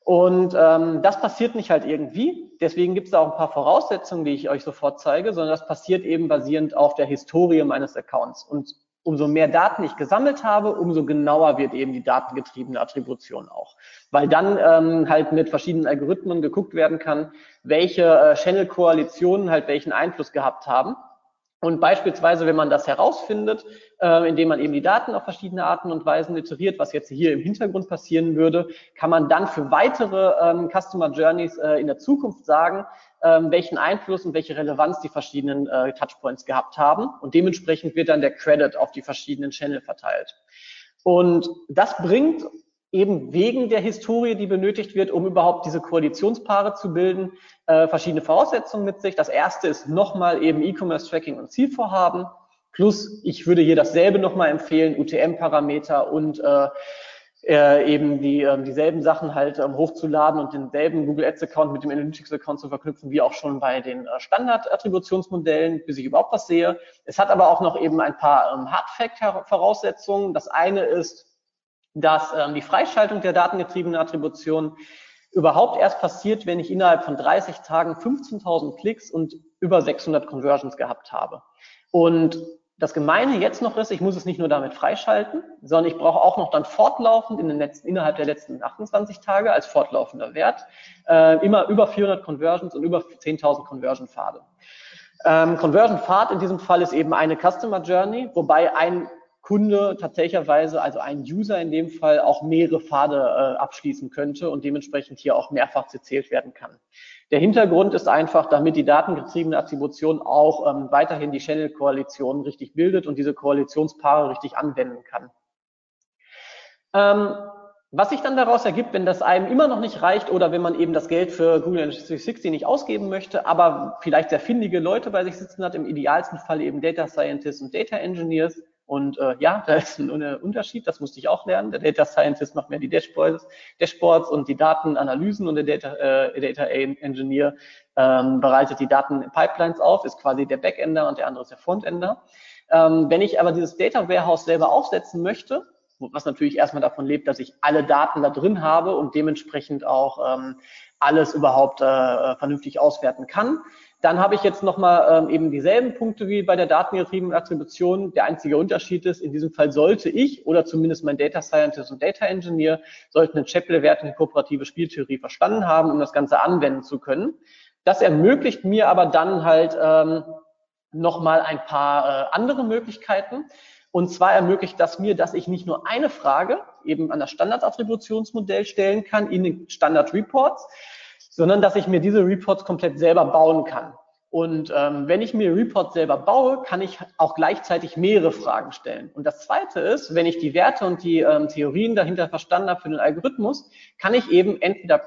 Und ähm, das passiert nicht halt irgendwie. Deswegen gibt es auch ein paar Voraussetzungen, die ich euch sofort zeige, sondern das passiert eben basierend auf der Historie meines Accounts. Und umso mehr Daten ich gesammelt habe, umso genauer wird eben die datengetriebene Attribution auch. Weil dann ähm, halt mit verschiedenen Algorithmen geguckt werden kann, welche äh, Channel-Koalitionen halt welchen Einfluss gehabt haben. Und beispielsweise, wenn man das herausfindet, äh, indem man eben die Daten auf verschiedene Arten und Weisen iteriert, was jetzt hier im Hintergrund passieren würde, kann man dann für weitere ähm, Customer Journeys äh, in der Zukunft sagen, ähm, welchen Einfluss und welche Relevanz die verschiedenen äh, Touchpoints gehabt haben. Und dementsprechend wird dann der Credit auf die verschiedenen Channel verteilt. Und das bringt eben wegen der Historie, die benötigt wird, um überhaupt diese Koalitionspaare zu bilden, äh, verschiedene Voraussetzungen mit sich. Das erste ist nochmal eben E-Commerce-Tracking und Zielvorhaben. Plus, ich würde hier dasselbe nochmal empfehlen, UTM-Parameter und äh, äh, eben die, äh, dieselben Sachen halt ähm, hochzuladen und denselben Google Ads Account mit dem Analytics Account zu verknüpfen, wie auch schon bei den äh, Standard-Attributionsmodellen, bis ich überhaupt was sehe. Es hat aber auch noch eben ein paar ähm, Hard-Fact-Voraussetzungen. Das eine ist, dass ähm, die Freischaltung der datengetriebenen Attribution überhaupt erst passiert, wenn ich innerhalb von 30 Tagen 15.000 Klicks und über 600 Conversions gehabt habe. Und das Gemeine jetzt noch ist, ich muss es nicht nur damit freischalten, sondern ich brauche auch noch dann fortlaufend in den letzten, innerhalb der letzten 28 Tage als fortlaufender Wert äh, immer über 400 Conversions und über 10.000 Conversion-Pfade. Ähm, Conversion-Pfad in diesem Fall ist eben eine Customer Journey, wobei ein Kunde tatsächlicherweise, also ein User in dem Fall, auch mehrere Pfade äh, abschließen könnte und dementsprechend hier auch mehrfach zählt werden kann. Der Hintergrund ist einfach, damit die datengetriebene Attribution auch ähm, weiterhin die Channel-Koalition richtig bildet und diese Koalitionspaare richtig anwenden kann. Ähm, was sich dann daraus ergibt, wenn das einem immer noch nicht reicht oder wenn man eben das Geld für Google Analytics 360 nicht ausgeben möchte, aber vielleicht sehr findige Leute bei sich sitzen hat, im idealsten Fall eben Data Scientists und Data Engineers, und äh, ja, da ist ein, Unterschied, das musste ich auch lernen. Der Data Scientist macht mehr die Dashboards, Dashboards und die Datenanalysen und der Data, äh, Data Engineer ähm, bereitet die Datenpipelines auf, ist quasi der Backender und der andere ist der Frontender. Ähm, wenn ich aber dieses Data Warehouse selber aufsetzen möchte, was natürlich erstmal davon lebt, dass ich alle Daten da drin habe und dementsprechend auch ähm, alles überhaupt äh, vernünftig auswerten kann, dann habe ich jetzt nochmal ähm, eben dieselben Punkte wie bei der datengetriebenen Attribution. Der einzige Unterschied ist, in diesem Fall sollte ich oder zumindest mein Data Scientist und Data Engineer sollten eine Chappell-wertige kooperative Spieltheorie verstanden haben, um das Ganze anwenden zu können. Das ermöglicht mir aber dann halt ähm, nochmal ein paar äh, andere Möglichkeiten. Und zwar ermöglicht das mir, dass ich nicht nur eine Frage eben an das Standardattributionsmodell stellen kann in den Standard Reports, sondern dass ich mir diese Reports komplett selber bauen kann. Und ähm, wenn ich mir Reports selber baue, kann ich auch gleichzeitig mehrere Fragen stellen. Und das Zweite ist, wenn ich die Werte und die ähm, Theorien dahinter verstanden habe für den Algorithmus, kann ich eben entweder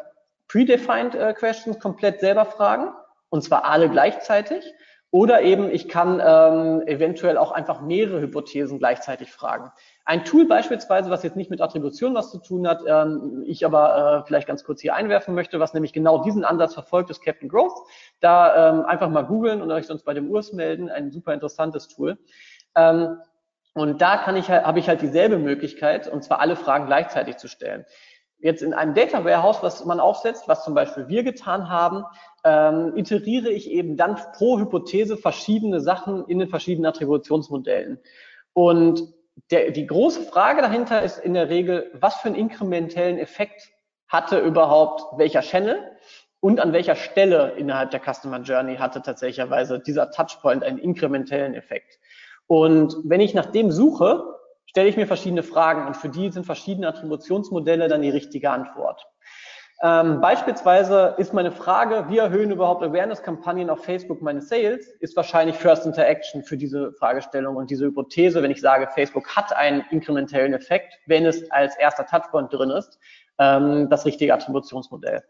predefined äh, Questions komplett selber fragen, und zwar alle gleichzeitig, oder eben ich kann ähm, eventuell auch einfach mehrere Hypothesen gleichzeitig fragen. Ein Tool beispielsweise, was jetzt nicht mit Attribution was zu tun hat, ähm, ich aber äh, vielleicht ganz kurz hier einwerfen möchte, was nämlich genau diesen Ansatz verfolgt, ist Captain Growth. Da ähm, einfach mal googeln und euch sonst bei dem Urs melden. Ein super interessantes Tool. Ähm, und da kann ich, habe ich halt dieselbe Möglichkeit, und zwar alle Fragen gleichzeitig zu stellen. Jetzt in einem Data Warehouse, was man aufsetzt, was zum Beispiel wir getan haben, ähm, iteriere ich eben dann pro Hypothese verschiedene Sachen in den verschiedenen Attributionsmodellen. Und der, die große Frage dahinter ist in der Regel, was für einen inkrementellen Effekt hatte überhaupt welcher Channel und an welcher Stelle innerhalb der Customer Journey hatte tatsächlicherweise dieser Touchpoint einen inkrementellen Effekt. Und wenn ich nach dem suche, stelle ich mir verschiedene Fragen und für die sind verschiedene Attributionsmodelle dann die richtige Antwort. Ähm, beispielsweise ist meine Frage, wie erhöhen überhaupt Awareness-Kampagnen auf Facebook meine Sales, ist wahrscheinlich First Interaction für diese Fragestellung und diese Hypothese, wenn ich sage, Facebook hat einen inkrementellen Effekt, wenn es als erster Touchpoint drin ist, ähm, das richtige Attributionsmodell.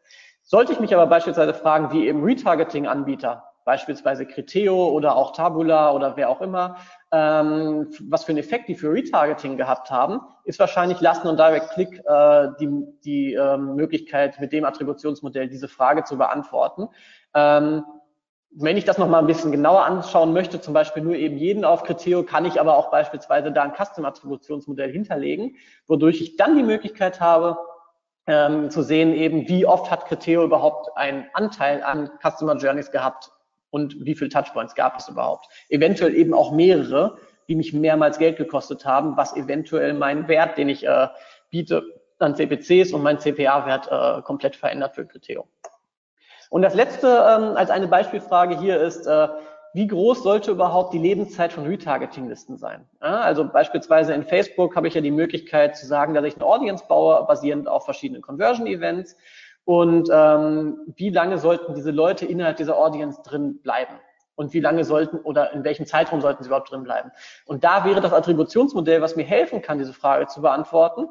Sollte ich mich aber beispielsweise fragen, wie eben Retargeting-Anbieter beispielsweise Criteo oder auch Tabula oder wer auch immer, ähm, was für einen Effekt die für Retargeting gehabt haben, ist wahrscheinlich Last und Direct Click äh, die, die ähm, Möglichkeit, mit dem Attributionsmodell diese Frage zu beantworten. Ähm, wenn ich das nochmal ein bisschen genauer anschauen möchte, zum Beispiel nur eben jeden auf Criteo, kann ich aber auch beispielsweise da ein Custom-Attributionsmodell hinterlegen, wodurch ich dann die Möglichkeit habe, ähm, zu sehen eben, wie oft hat Criteo überhaupt einen Anteil an Customer Journeys gehabt und wie viele Touchpoints gab es überhaupt. Eventuell eben auch mehrere, die mich mehrmals Geld gekostet haben, was eventuell meinen Wert, den ich äh, biete an CPCs und meinen CPA-Wert äh, komplett verändert für Criteo. Und das letzte ähm, als eine Beispielfrage hier ist, äh, wie groß sollte überhaupt die Lebenszeit von Retargeting-Listen sein? Ja, also beispielsweise in Facebook habe ich ja die Möglichkeit zu sagen, dass ich eine Audience baue, basierend auf verschiedenen Conversion-Events und ähm, wie lange sollten diese Leute innerhalb dieser Audience drin bleiben? Und wie lange sollten oder in welchem Zeitraum sollten sie überhaupt drin bleiben? Und da wäre das Attributionsmodell, was mir helfen kann, diese Frage zu beantworten,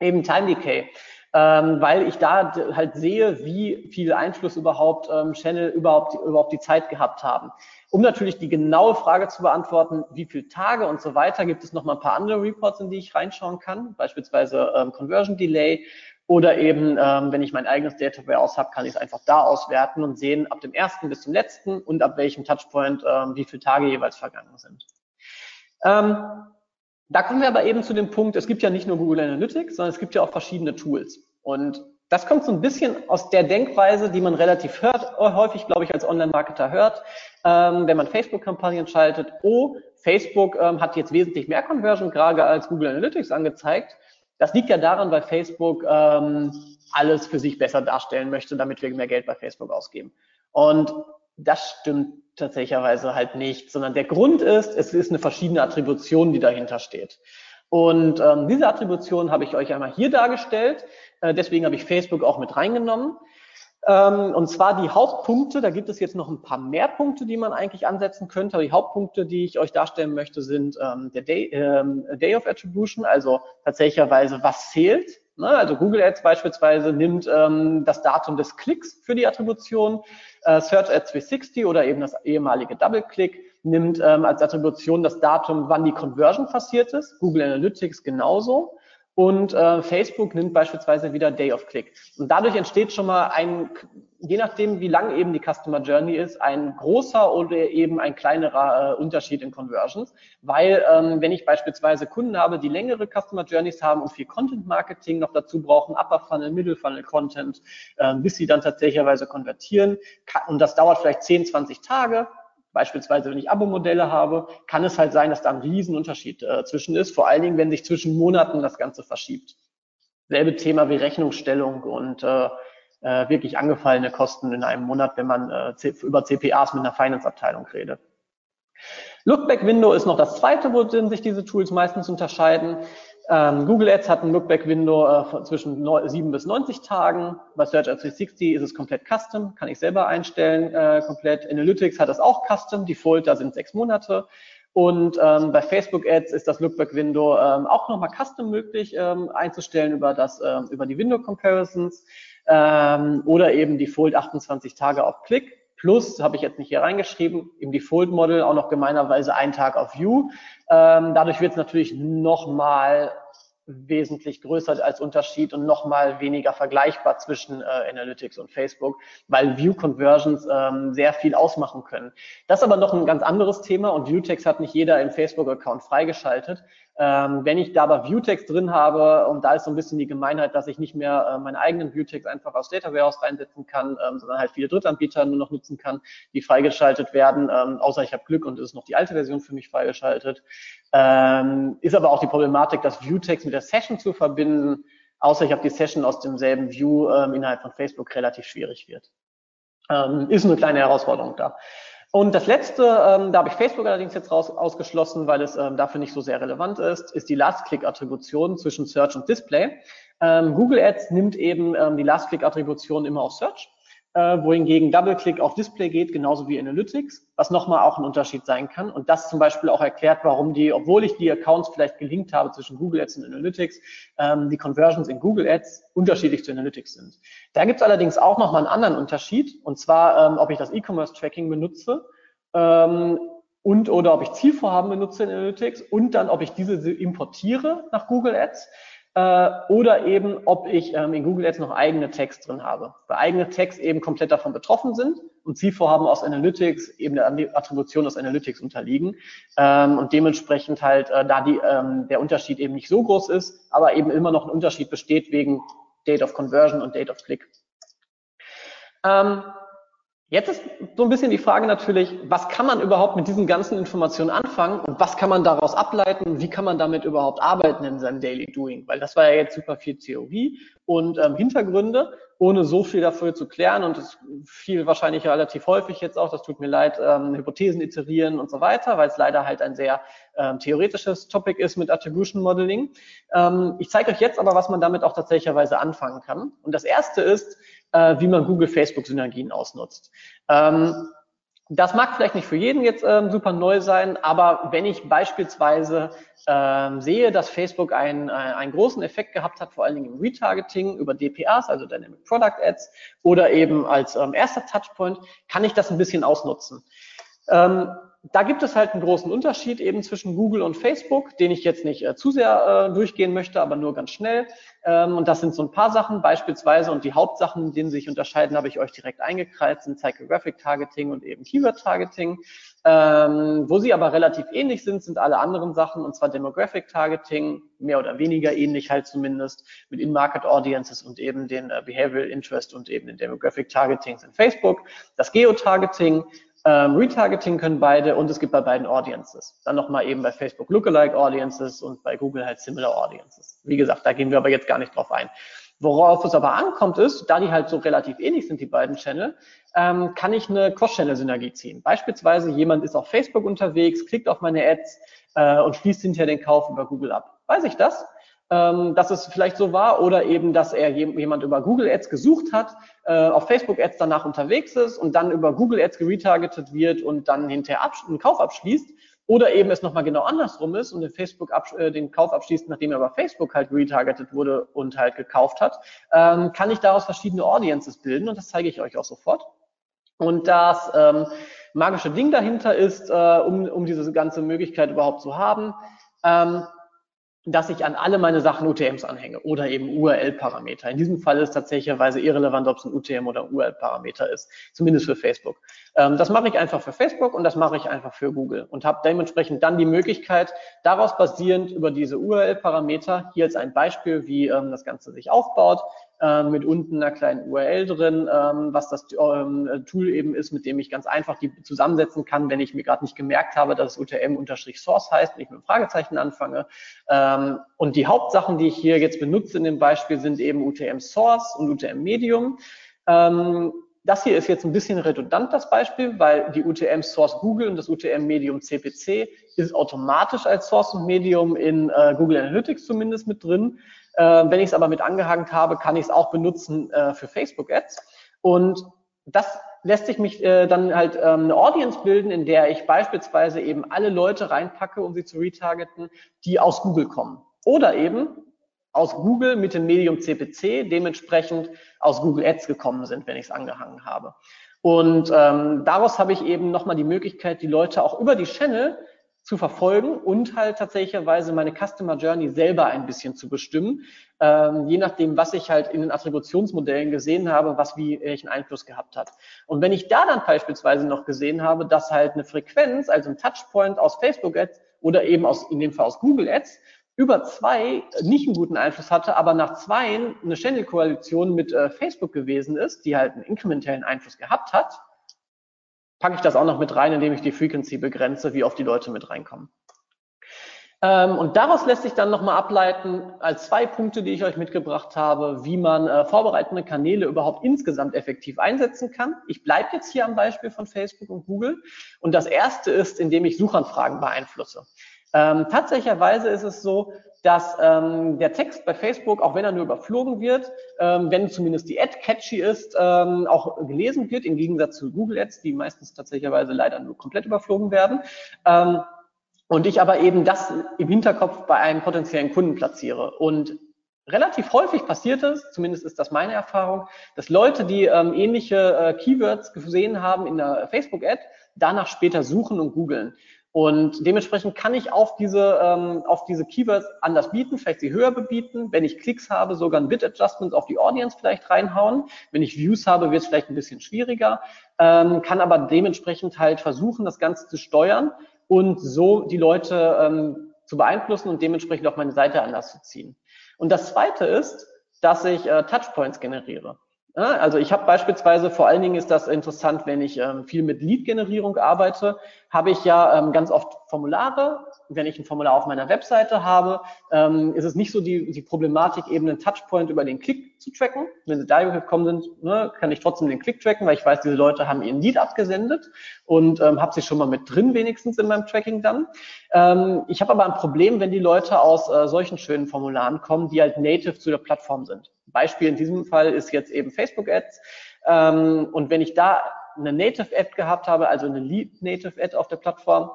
eben Time Decay. Ähm, weil ich da halt sehe, wie viel Einfluss überhaupt ähm, Channel überhaupt, überhaupt die Zeit gehabt haben. Um natürlich die genaue Frage zu beantworten, wie viele Tage und so weiter, gibt es noch mal ein paar andere Reports, in die ich reinschauen kann, beispielsweise ähm, Conversion Delay oder eben, ähm, wenn ich mein eigenes Data Warehouse habe, kann ich es einfach da auswerten und sehen, ab dem ersten bis zum letzten und ab welchem Touchpoint ähm, wie viele Tage jeweils vergangen sind. Ähm, da kommen wir aber eben zu dem Punkt, es gibt ja nicht nur Google Analytics, sondern es gibt ja auch verschiedene Tools. Und das kommt so ein bisschen aus der Denkweise, die man relativ hört, häufig, glaube ich, als Online-Marketer hört, ähm, wenn man Facebook-Kampagnen schaltet. Oh, Facebook ähm, hat jetzt wesentlich mehr Conversion gerade als Google Analytics angezeigt. Das liegt ja daran, weil Facebook ähm, alles für sich besser darstellen möchte, damit wir mehr Geld bei Facebook ausgeben. Und das stimmt tatsächlicherweise halt nicht, sondern der Grund ist, es ist eine verschiedene Attribution, die dahinter steht. Und ähm, diese Attribution habe ich euch einmal hier dargestellt. Äh, deswegen habe ich Facebook auch mit reingenommen. Ähm, und zwar die Hauptpunkte, da gibt es jetzt noch ein paar mehr Punkte, die man eigentlich ansetzen könnte. Aber die Hauptpunkte, die ich euch darstellen möchte, sind ähm, der Day, ähm, Day of Attribution, also tatsächlicherweise, was zählt. Ne? Also Google Ads beispielsweise nimmt ähm, das Datum des Klicks für die Attribution. Äh, Search Ads 360 oder eben das ehemalige Double-Click nimmt ähm, als Attribution das Datum, wann die Conversion passiert ist. Google Analytics genauso. Und äh, Facebook nimmt beispielsweise wieder Day of Click. Und dadurch entsteht schon mal ein, je nachdem, wie lang eben die Customer Journey ist, ein großer oder eben ein kleinerer äh, Unterschied in Conversions. Weil ähm, wenn ich beispielsweise Kunden habe, die längere Customer Journeys haben und viel Content Marketing noch dazu brauchen, Upper Funnel, Middle Funnel Content, äh, bis sie dann tatsächlicherweise konvertieren, kann, und das dauert vielleicht 10, 20 Tage, Beispielsweise, wenn ich Abo-Modelle habe, kann es halt sein, dass da ein Riesenunterschied äh, zwischen ist, vor allen Dingen, wenn sich zwischen Monaten das Ganze verschiebt. Selbe Thema wie Rechnungsstellung und äh, äh, wirklich angefallene Kosten in einem Monat, wenn man äh, über CPAs mit einer Finance-Abteilung redet. Lookback-Window ist noch das zweite, wo sich diese Tools meistens unterscheiden. Ähm, Google Ads hat ein Lookback-Window äh, zwischen 7 bis 90 Tagen. Bei Search Ads 360 ist es komplett custom, kann ich selber einstellen äh, komplett. Analytics hat es auch custom, Default, da sind sechs Monate. Und ähm, bei Facebook Ads ist das Lookback-Window ähm, auch nochmal custom möglich ähm, einzustellen über, das, ähm, über die Window Comparisons ähm, oder eben Default 28 Tage auf Klick. Plus, habe ich jetzt nicht hier reingeschrieben, im Default-Model auch noch gemeinerweise ein Tag auf View. Ähm, dadurch wird es natürlich nochmal wesentlich größer als Unterschied und nochmal weniger vergleichbar zwischen äh, Analytics und Facebook, weil View Conversions ähm, sehr viel ausmachen können. Das ist aber noch ein ganz anderes Thema und Viewtext hat nicht jeder im Facebook-Account freigeschaltet. Ähm, wenn ich da aber Viewtext drin habe, und da ist so ein bisschen die Gemeinheit, dass ich nicht mehr äh, meine eigenen Viewtext einfach aus Data Warehouse reinsetzen kann, ähm, sondern halt viele Drittanbieter nur noch nutzen kann, die freigeschaltet werden, ähm, außer ich habe Glück und es ist noch die alte Version für mich freigeschaltet. Ähm, ist aber auch die Problematik, das Viewtext mit der Session zu verbinden, außer ich habe die Session aus demselben View ähm, innerhalb von Facebook relativ schwierig wird. Ähm, ist eine kleine Herausforderung da. Und das letzte, ähm, da habe ich Facebook allerdings jetzt raus, ausgeschlossen, weil es ähm, dafür nicht so sehr relevant ist, ist die Last-Click-Attribution zwischen Search und Display. Ähm, Google Ads nimmt eben ähm, die Last-Click-Attribution immer auf Search äh, wohingegen Double-Click auf Display geht, genauso wie Analytics, was nochmal auch ein Unterschied sein kann. Und das zum Beispiel auch erklärt, warum die, obwohl ich die Accounts vielleicht gelinkt habe zwischen Google Ads und Analytics, ähm, die Conversions in Google Ads unterschiedlich zu Analytics sind. Da gibt es allerdings auch nochmal einen anderen Unterschied, und zwar, ähm, ob ich das E-Commerce-Tracking benutze ähm, und oder ob ich Zielvorhaben benutze in Analytics und dann, ob ich diese importiere nach Google Ads äh, oder eben, ob ich ähm, in Google Ads noch eigene Tags drin habe. Weil eigene Tags eben komplett davon betroffen sind und Zielvorhaben aus Analytics eben der Attribution aus Analytics unterliegen ähm, und dementsprechend halt äh, da die, ähm, der Unterschied eben nicht so groß ist, aber eben immer noch ein Unterschied besteht wegen Date of Conversion und Date of Click. Ähm, Jetzt ist so ein bisschen die Frage natürlich, was kann man überhaupt mit diesen ganzen Informationen anfangen und was kann man daraus ableiten, wie kann man damit überhaupt arbeiten in seinem Daily Doing? Weil das war ja jetzt super viel Theorie und ähm, Hintergründe, ohne so viel dafür zu klären und es fiel wahrscheinlich relativ häufig jetzt auch, das tut mir leid, ähm, Hypothesen iterieren und so weiter, weil es leider halt ein sehr ähm, theoretisches Topic ist mit Attribution Modeling. Ähm, ich zeige euch jetzt aber, was man damit auch tatsächlicherweise anfangen kann. Und das erste ist, äh, wie man Google-Facebook-Synergien ausnutzt. Ähm, Das mag vielleicht nicht für jeden jetzt ähm, super neu sein, aber wenn ich beispielsweise ähm, sehe, dass Facebook einen, äh, einen großen Effekt gehabt hat, vor allen Dingen im Retargeting über DPAs, also Dynamic Product Ads, oder eben als ähm, erster Touchpoint, kann ich das ein bisschen ausnutzen. Ähm, da gibt es halt einen großen Unterschied eben zwischen Google und Facebook, den ich jetzt nicht äh, zu sehr äh, durchgehen möchte, aber nur ganz schnell. Ähm, und das sind so ein paar Sachen beispielsweise und die Hauptsachen, in denen sich unterscheiden, habe ich euch direkt eingekreist, sind Psychographic Targeting und eben Keyword Targeting. Ähm, wo sie aber relativ ähnlich sind, sind alle anderen Sachen, und zwar Demographic Targeting, mehr oder weniger ähnlich halt zumindest, mit In-Market Audiences und eben den äh, Behavioral Interest und eben den Demographic Targetings in Facebook. Das Geo-Targeting, ähm, Retargeting können beide und es gibt bei beiden Audiences. Dann nochmal eben bei Facebook Lookalike Audiences und bei Google halt Similar Audiences. Wie gesagt, da gehen wir aber jetzt gar nicht drauf ein. Worauf es aber ankommt ist, da die halt so relativ ähnlich sind, die beiden Channel, ähm, kann ich eine Cross-Channel-Synergie ziehen. Beispielsweise jemand ist auf Facebook unterwegs, klickt auf meine Ads äh, und schließt hinterher den Kauf über Google ab. Weiß ich das? Ähm, dass es vielleicht so war oder eben, dass er jemand über Google Ads gesucht hat, äh, auf Facebook Ads danach unterwegs ist und dann über Google Ads geretargetet wird und dann hinterher einen Kauf abschließt oder eben es nochmal genau andersrum ist und den Facebook äh, den Kauf abschließt, nachdem er über Facebook halt retargetet wurde und halt gekauft hat, ähm, kann ich daraus verschiedene Audiences bilden und das zeige ich euch auch sofort. Und das ähm, magische Ding dahinter ist, äh, um, um diese ganze Möglichkeit überhaupt zu haben, ähm, dass ich an alle meine Sachen UTMs anhänge oder eben URL-Parameter. In diesem Fall ist tatsächlich irrelevant, ob es ein UTM oder URL-Parameter ist, zumindest für Facebook. Ähm, das mache ich einfach für Facebook und das mache ich einfach für Google und habe dementsprechend dann die Möglichkeit, daraus basierend über diese URL-Parameter, hier als ein Beispiel, wie ähm, das Ganze sich aufbaut, mit unten einer kleinen URL drin, ähm, was das ähm, Tool eben ist, mit dem ich ganz einfach die zusammensetzen kann, wenn ich mir gerade nicht gemerkt habe, dass es UTM-Source heißt, wenn ich mit einem Fragezeichen anfange. Ähm, und die Hauptsachen, die ich hier jetzt benutze in dem Beispiel, sind eben UTM-Source und UTM-Medium. Ähm, das hier ist jetzt ein bisschen redundant, das Beispiel, weil die UTM Source Google und das UTM Medium CPC ist automatisch als Source und Medium in äh, Google Analytics zumindest mit drin. Äh, wenn ich es aber mit angehangen habe, kann ich es auch benutzen äh, für Facebook Ads. Und das lässt sich mich äh, dann halt ähm, eine Audience bilden, in der ich beispielsweise eben alle Leute reinpacke, um sie zu retargeten, die aus Google kommen. Oder eben aus Google mit dem Medium CPC dementsprechend aus Google Ads gekommen sind, wenn ich es angehangen habe. Und ähm, daraus habe ich eben nochmal die Möglichkeit, die Leute auch über die Channel zu verfolgen und halt tatsächlicherweise meine Customer Journey selber ein bisschen zu bestimmen, ähm, je nachdem, was ich halt in den Attributionsmodellen gesehen habe, was wie welchen Einfluss gehabt hat. Und wenn ich da dann beispielsweise noch gesehen habe, dass halt eine Frequenz, also ein Touchpoint aus Facebook Ads oder eben aus, in dem Fall aus Google Ads, über zwei nicht einen guten Einfluss hatte, aber nach zwei eine Channel-Koalition mit äh, Facebook gewesen ist, die halt einen inkrementellen Einfluss gehabt hat, packe ich das auch noch mit rein, indem ich die Frequency begrenze, wie oft die Leute mit reinkommen. Ähm, und daraus lässt sich dann nochmal ableiten, als zwei Punkte, die ich euch mitgebracht habe, wie man äh, vorbereitende Kanäle überhaupt insgesamt effektiv einsetzen kann. Ich bleibe jetzt hier am Beispiel von Facebook und Google. Und das erste ist, indem ich Suchanfragen beeinflusse. Ähm, tatsächlicherweise ist es so, dass ähm, der Text bei Facebook, auch wenn er nur überflogen wird, ähm, wenn zumindest die Ad catchy ist, ähm, auch gelesen wird, im Gegensatz zu Google Ads, die meistens tatsächlicherweise leider nur komplett überflogen werden. Ähm, und ich aber eben das im Hinterkopf bei einem potenziellen Kunden platziere. Und relativ häufig passiert es, zumindest ist das meine Erfahrung, dass Leute, die ähm, ähnliche äh, Keywords gesehen haben in der Facebook-Ad, danach später suchen und googeln. Und dementsprechend kann ich auf diese, ähm, auf diese Keywords anders bieten, vielleicht sie höher bebieten. Wenn ich Klicks habe, sogar ein Bit-Adjustment auf die Audience vielleicht reinhauen. Wenn ich Views habe, wird es vielleicht ein bisschen schwieriger. Ähm, kann aber dementsprechend halt versuchen, das Ganze zu steuern und so die Leute ähm, zu beeinflussen und dementsprechend auch meine Seite anders zu ziehen. Und das Zweite ist, dass ich äh, Touchpoints generiere. Also ich habe beispielsweise, vor allen Dingen ist das interessant, wenn ich ähm, viel mit Lead-Generierung arbeite, habe ich ja ähm, ganz oft Formulare. Wenn ich ein Formular auf meiner Webseite habe, ähm, ist es nicht so die, die Problematik, eben einen Touchpoint über den Klick zu tracken. Wenn sie da gekommen sind, ne, kann ich trotzdem den Klick tracken, weil ich weiß, diese Leute haben ihren Lead abgesendet und ähm, habe sie schon mal mit drin wenigstens in meinem Tracking dann. Ähm, ich habe aber ein Problem, wenn die Leute aus äh, solchen schönen Formularen kommen, die halt native zu der Plattform sind. Beispiel in diesem Fall ist jetzt eben Facebook Ads. Ähm, und wenn ich da eine Native Ad gehabt habe, also eine Lead Native Ad auf der Plattform,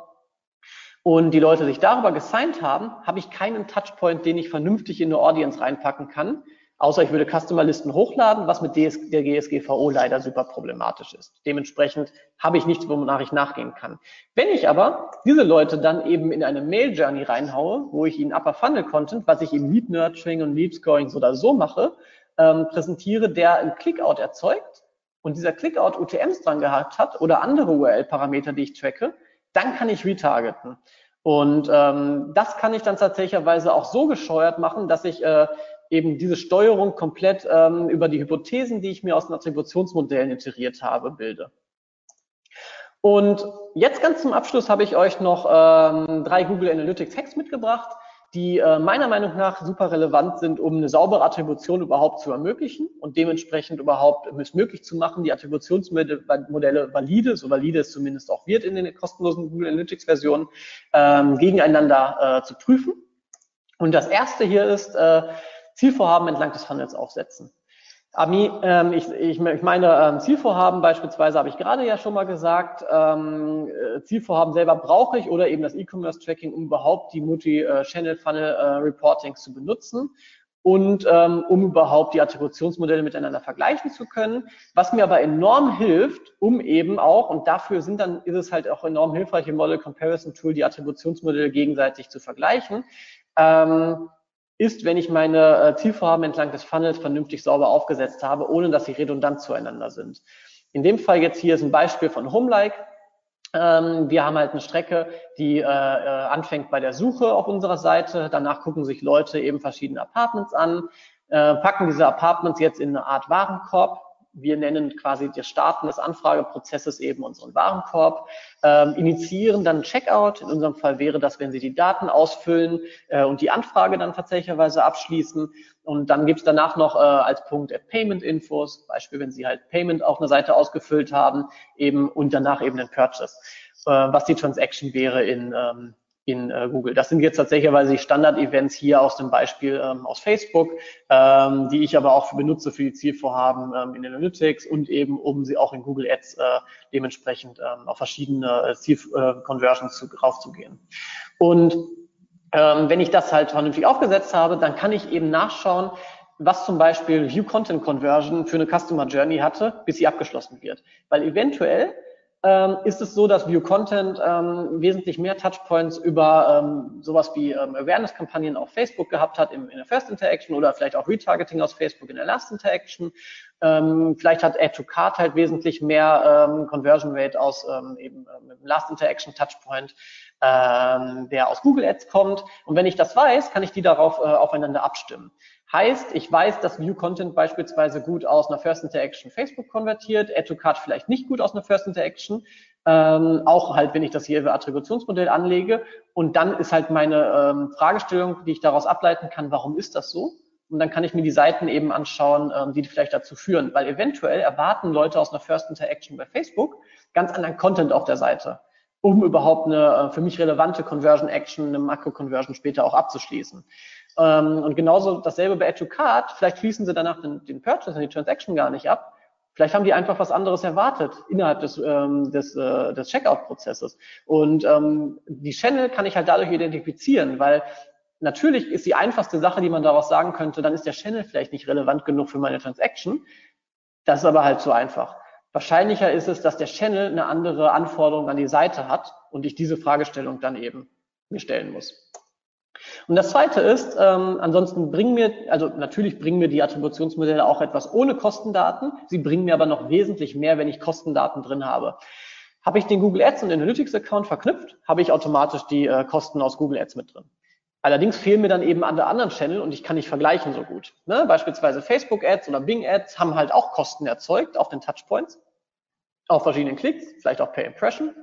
und die Leute sich darüber gesigned haben, habe ich keinen Touchpoint, den ich vernünftig in eine Audience reinpacken kann, außer ich würde Customer-Listen hochladen, was mit DS der GSGVO leider super problematisch ist. Dementsprechend habe ich nichts, wonach ich nachgehen kann. Wenn ich aber diese Leute dann eben in eine Mail-Journey reinhaue, wo ich ihnen Upper Funnel Content, was ich im Lead Nurturing und Lead Scoring so oder so mache, ähm, präsentiere, der ein Clickout erzeugt und dieser Clickout UTMs dran gehabt hat oder andere URL-Parameter, die ich tracke, dann kann ich retargeten. Und ähm, das kann ich dann tatsächlicherweise auch so gescheuert machen, dass ich äh, eben diese Steuerung komplett ähm, über die Hypothesen, die ich mir aus den Attributionsmodellen iteriert habe, bilde. Und jetzt ganz zum Abschluss habe ich euch noch ähm, drei Google Analytics Hacks mitgebracht, die äh, meiner Meinung nach super relevant sind, um eine saubere Attribution überhaupt zu ermöglichen und dementsprechend überhaupt es möglich zu machen, die Attributionsmodelle valide, so valide es zumindest auch wird in den kostenlosen Google Analytics Versionen, ähm, gegeneinander äh, zu prüfen. Und das erste hier ist äh, Zielvorhaben entlang des Funnels aufsetzen. Ami, ähm, ich, ich, ich meine, ähm, Zielvorhaben beispielsweise habe ich gerade ja schon mal gesagt. Ähm, äh, Zielvorhaben selber brauche ich oder eben das E-Commerce-Tracking, um überhaupt die Multi-Channel-Funnel-Reportings zu benutzen und ähm, um überhaupt die Attributionsmodelle miteinander vergleichen zu können. Was mir aber enorm hilft, um eben auch, und dafür sind dann, ist es halt auch enorm hilfreich im Model Comparison Tool, die Attributionsmodelle gegenseitig zu vergleichen. Ähm, ist, wenn ich meine äh, Zielvorhaben entlang des Funnels vernünftig sauber aufgesetzt habe, ohne dass sie redundant zueinander sind. In dem Fall jetzt hier ist ein Beispiel von Homelike. Ähm, wir haben halt eine Strecke, die äh, äh, anfängt bei der Suche auf unserer Seite. Danach gucken sich Leute eben verschiedene Apartments an, äh, packen diese Apartments jetzt in eine Art Warenkorb wir nennen quasi das Starten des Anfrageprozesses eben unseren Warenkorb, ähm, initiieren dann Checkout. In unserem Fall wäre das, wenn Sie die Daten ausfüllen äh, und die Anfrage dann tatsächlicherweise abschließen. Und dann gibt es danach noch äh, als Punkt Payment Infos, Beispiel, wenn Sie halt Payment auf einer Seite ausgefüllt haben, eben und danach eben den Purchase, äh, was die Transaction wäre in ähm, in äh, Google. Das sind jetzt tatsächlich die Standard-Events hier aus dem Beispiel ähm, aus Facebook, ähm, die ich aber auch benutze für die Zielvorhaben ähm, in Analytics und eben, um sie auch in Google Ads äh, dementsprechend ähm, auf verschiedene äh, Ziel-Conversions äh, raufzugehen. Und ähm, wenn ich das halt vernünftig aufgesetzt habe, dann kann ich eben nachschauen, was zum Beispiel View Content Conversion für eine Customer Journey hatte, bis sie abgeschlossen wird. Weil eventuell ähm, ist es so, dass View Content ähm, wesentlich mehr Touchpoints über ähm, sowas wie ähm, Awareness-Kampagnen auf Facebook gehabt hat im, in der First Interaction oder vielleicht auch Retargeting aus Facebook in der Last Interaction. Ähm, vielleicht hat Add to Card halt wesentlich mehr ähm, Conversion Rate aus ähm, eben ähm, Last Interaction Touchpoint, ähm, der aus Google Ads kommt. Und wenn ich das weiß, kann ich die darauf äh, aufeinander abstimmen. Heißt, ich weiß, dass View Content beispielsweise gut aus einer First Interaction Facebook konvertiert, Add vielleicht nicht gut aus einer First Interaction, ähm, auch halt, wenn ich das hier über Attributionsmodell anlege. Und dann ist halt meine ähm, Fragestellung, die ich daraus ableiten kann, warum ist das so? Und dann kann ich mir die Seiten eben anschauen, ähm, die vielleicht dazu führen, weil eventuell erwarten Leute aus einer First Interaction bei Facebook ganz anderen Content auf der Seite, um überhaupt eine äh, für mich relevante Conversion Action, eine Makro-Conversion später auch abzuschließen. Ähm, und genauso dasselbe bei Add to Card. Vielleicht schließen sie danach den, den Purchase und die Transaction gar nicht ab. Vielleicht haben die einfach was anderes erwartet innerhalb des, ähm, des, äh, des Checkout-Prozesses. Und ähm, die Channel kann ich halt dadurch identifizieren, weil natürlich ist die einfachste Sache, die man daraus sagen könnte, dann ist der Channel vielleicht nicht relevant genug für meine Transaction. Das ist aber halt zu einfach. Wahrscheinlicher ist es, dass der Channel eine andere Anforderung an die Seite hat und ich diese Fragestellung dann eben mir stellen muss. Und das Zweite ist, ähm, ansonsten bringen mir, also natürlich bringen mir die Attributionsmodelle auch etwas ohne Kostendaten. Sie bringen mir aber noch wesentlich mehr, wenn ich Kostendaten drin habe. Habe ich den Google Ads und Analytics Account verknüpft, habe ich automatisch die äh, Kosten aus Google Ads mit drin. Allerdings fehlen mir dann eben der anderen Channel und ich kann nicht vergleichen so gut. Ne? Beispielsweise Facebook Ads oder Bing Ads haben halt auch Kosten erzeugt auf den Touchpoints, auf verschiedenen Klicks, vielleicht auch per Impression.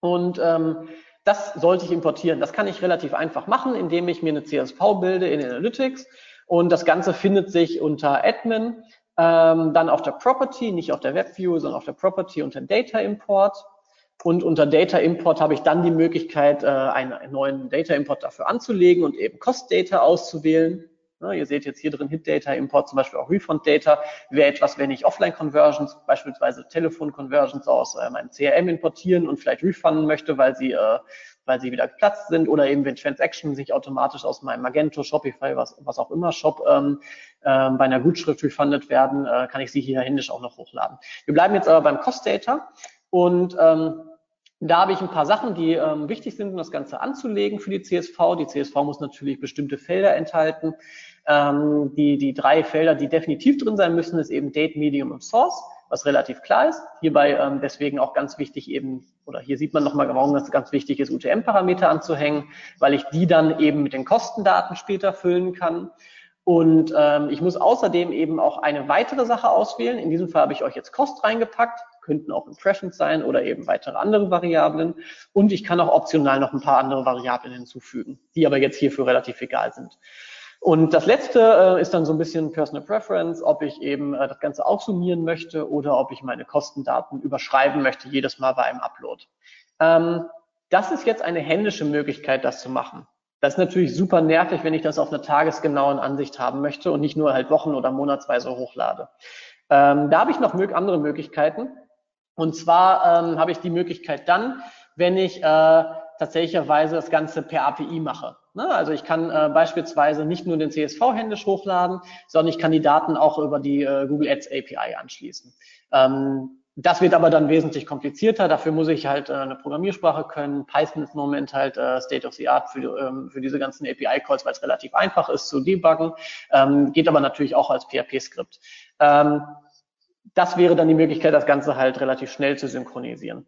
Und ähm, das sollte ich importieren. Das kann ich relativ einfach machen, indem ich mir eine CSV bilde in Analytics und das Ganze findet sich unter Admin, ähm, dann auf der Property, nicht auf der WebView, sondern auf der Property unter Data Import. Und unter Data Import habe ich dann die Möglichkeit, äh, einen neuen Data Import dafür anzulegen und eben Cost Data auszuwählen. Ne, ihr seht jetzt hier drin Hit Data Import, zum Beispiel auch Refund Data, wäre etwas, wenn ich Offline Conversions, beispielsweise Telefon Conversions aus äh, meinem CRM importieren und vielleicht refunden möchte, weil sie äh, weil sie wieder geplatzt sind oder eben wenn Transactions sich automatisch aus meinem Magento, Shopify, was, was auch immer Shop ähm, äh, bei einer Gutschrift refundet werden, äh, kann ich sie hier händisch auch noch hochladen. Wir bleiben jetzt aber beim Cost Data und ähm, da habe ich ein paar Sachen, die ähm, wichtig sind, um das Ganze anzulegen für die CSV. Die CSV muss natürlich bestimmte Felder enthalten. Ähm, die, die drei Felder, die definitiv drin sein müssen, ist eben Date, Medium und Source was relativ klar ist. Hierbei ähm, deswegen auch ganz wichtig eben, oder hier sieht man nochmal, warum das ganz wichtig ist, UTM-Parameter anzuhängen, weil ich die dann eben mit den Kostendaten später füllen kann. Und ähm, ich muss außerdem eben auch eine weitere Sache auswählen. In diesem Fall habe ich euch jetzt Kost reingepackt, könnten auch Impressions sein oder eben weitere andere Variablen. Und ich kann auch optional noch ein paar andere Variablen hinzufügen, die aber jetzt hierfür relativ egal sind. Und das letzte äh, ist dann so ein bisschen Personal Preference, ob ich eben äh, das Ganze aufsummieren möchte oder ob ich meine Kostendaten überschreiben möchte jedes Mal bei einem Upload. Ähm, das ist jetzt eine händische Möglichkeit, das zu machen. Das ist natürlich super nervig, wenn ich das auf einer tagesgenauen Ansicht haben möchte und nicht nur halt wochen- oder monatsweise hochlade. Ähm, da habe ich noch andere Möglichkeiten. Und zwar ähm, habe ich die Möglichkeit dann, wenn ich äh, tatsächlicherweise das Ganze per API mache. Ne? Also ich kann äh, beispielsweise nicht nur den CSV händisch hochladen, sondern ich kann die Daten auch über die äh, Google Ads API anschließen. Ähm, das wird aber dann wesentlich komplizierter. Dafür muss ich halt äh, eine Programmiersprache können. Python ist im Moment halt äh, State of the Art für, ähm, für diese ganzen API-Calls, weil es relativ einfach ist zu debuggen. Ähm, geht aber natürlich auch als PHP-Skript. Ähm, das wäre dann die Möglichkeit, das Ganze halt relativ schnell zu synchronisieren.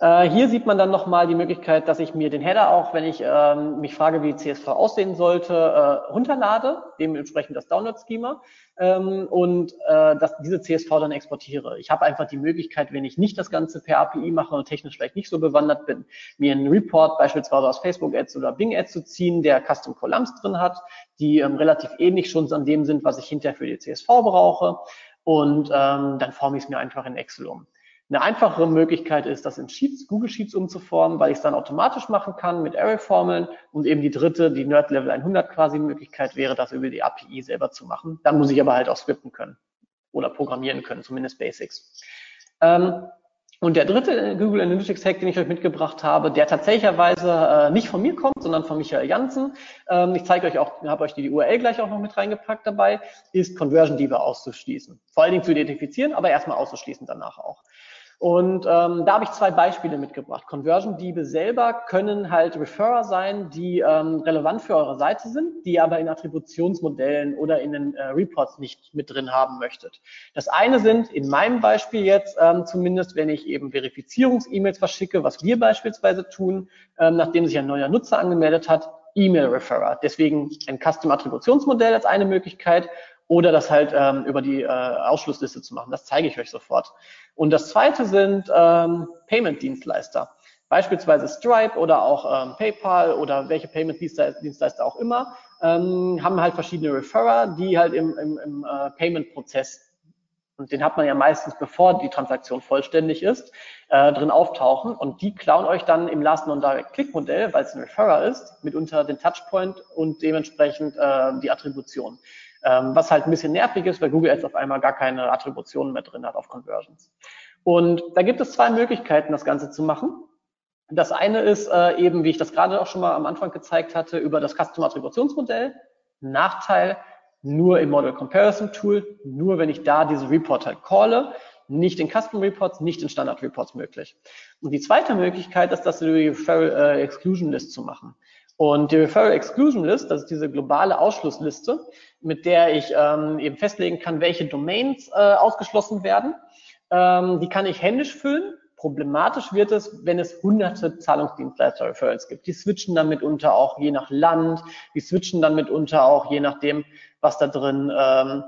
Äh, hier sieht man dann nochmal die Möglichkeit, dass ich mir den Header auch, wenn ich ähm, mich frage, wie CSV aussehen sollte, äh, runterlade, dementsprechend das Download-Schema ähm, und äh, dass diese CSV dann exportiere. Ich habe einfach die Möglichkeit, wenn ich nicht das Ganze per API mache und technisch vielleicht nicht so bewandert bin, mir einen Report beispielsweise aus Facebook Ads oder Bing Ads zu ziehen, der Custom Columns drin hat, die ähm, relativ ähnlich schon an dem sind, was ich hinterher für die CSV brauche und ähm, dann forme ich es mir einfach in Excel um. Eine einfachere Möglichkeit ist, das in Sheets, Google Sheets umzuformen, weil ich es dann automatisch machen kann mit Array-Formeln. Und eben die dritte, die Nerd Level 100 quasi Möglichkeit wäre, das über die API selber zu machen. Dann muss ich aber halt auch scripten können oder programmieren können, zumindest Basics. Ähm, und der dritte Google Analytics Hack, den ich euch mitgebracht habe, der tatsächlicherweise äh, nicht von mir kommt, sondern von Michael Janssen. Ähm, ich zeige euch auch, habe euch die URL gleich auch noch mit reingepackt dabei, ist Conversion Diebe auszuschließen. Vor allen Dingen zu identifizieren, aber erstmal auszuschließen danach auch. Und ähm, da habe ich zwei Beispiele mitgebracht. Conversion-Diebe selber können halt Referrer sein, die ähm, relevant für eure Seite sind, die aber in Attributionsmodellen oder in den äh, Reports nicht mit drin haben möchtet. Das eine sind in meinem Beispiel jetzt ähm, zumindest, wenn ich eben Verifizierungs-E-Mails verschicke, was wir beispielsweise tun, ähm, nachdem sich ein neuer Nutzer angemeldet hat, E-Mail-Referrer. Deswegen ein Custom-Attributionsmodell als eine Möglichkeit oder das halt ähm, über die äh, Ausschlussliste zu machen. Das zeige ich euch sofort. Und das zweite sind ähm, Payment-Dienstleister. Beispielsweise Stripe oder auch ähm, PayPal oder welche Payment-Dienstleister auch immer, ähm, haben halt verschiedene Referrer, die halt im, im, im äh, Payment-Prozess, und den hat man ja meistens, bevor die Transaktion vollständig ist, äh, drin auftauchen. Und die klauen euch dann im Last Non-Direct-Click-Modell, weil es ein Referrer ist, mitunter den Touchpoint und dementsprechend äh, die Attribution. Ähm, was halt ein bisschen nervig ist, weil Google Ads auf einmal gar keine Attributionen mehr drin hat auf Conversions. Und da gibt es zwei Möglichkeiten, das Ganze zu machen. Das eine ist äh, eben, wie ich das gerade auch schon mal am Anfang gezeigt hatte, über das Custom Attributionsmodell. Nachteil, nur im Model Comparison Tool, nur wenn ich da diese Report halt calle, nicht in Custom Reports, nicht in Standard Reports möglich. Und die zweite Möglichkeit ist, das über die Referral äh, Exclusion List zu machen. Und die Referral Exclusion List, das ist diese globale Ausschlussliste, mit der ich ähm, eben festlegen kann, welche Domains äh, ausgeschlossen werden. Ähm, die kann ich händisch füllen. Problematisch wird es, wenn es hunderte Zahlungsdienstleister-Referrals gibt. Die switchen dann mitunter auch je nach Land, die switchen dann mitunter auch je nachdem, was da drin ähm,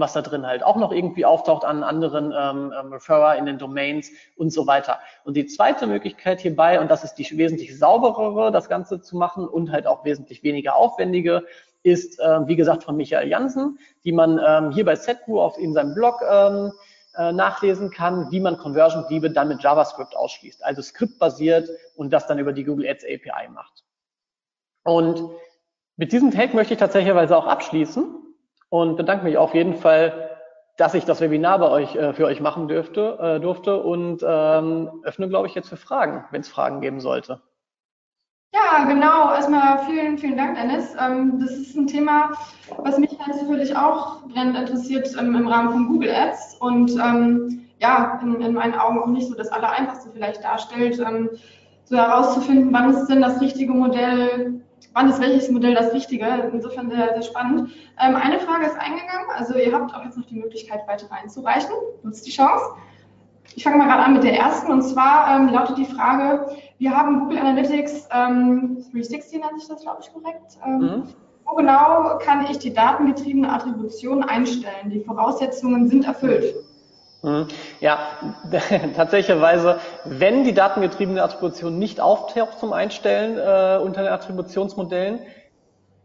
was da drin halt auch noch irgendwie auftaucht an anderen ähm, ähm, Referrer in den Domains und so weiter. Und die zweite Möglichkeit hierbei, und das ist die wesentlich sauberere, das Ganze zu machen und halt auch wesentlich weniger aufwendige, ist, äh, wie gesagt, von Michael Jansen, die man ähm, hier bei Setgu auf in seinem Blog ähm, äh, nachlesen kann, wie man Conversion-Diebe dann mit JavaScript ausschließt, also skriptbasiert und das dann über die Google Ads API macht. Und Mit diesem Take möchte ich tatsächlich auch abschließen und bedanke mich auf jeden Fall, dass ich das Webinar bei euch äh, für euch machen dürfte, äh, durfte und ähm, öffne, glaube ich, jetzt für Fragen, wenn es Fragen geben sollte. Ja, genau. Erstmal vielen, vielen Dank, Dennis. Ähm, das ist ein Thema, was mich natürlich auch brennend interessiert ähm, im Rahmen von Google Ads und ähm, ja, in, in, meinen Augen auch nicht so das Allereinfachste vielleicht darstellt, ähm, so herauszufinden, wann ist denn das richtige Modell, wann ist welches Modell das richtige. Insofern sehr, sehr spannend. Ähm, eine Frage ist eingegangen, also ihr habt auch jetzt noch die Möglichkeit, weitere einzureichen. Nutzt die Chance. Ich fange mal gerade an mit der ersten und zwar ähm, lautet die Frage, wir haben Google Analytics ähm, 360 nennt sich das, glaube ich, korrekt. Ähm, mhm. Wo genau kann ich die datengetriebene Attribution einstellen? Die Voraussetzungen sind erfüllt. Mhm. Ja, <laughs> tatsächlicherweise, wenn die datengetriebene Attribution nicht auftaucht zum Einstellen äh, unter den Attributionsmodellen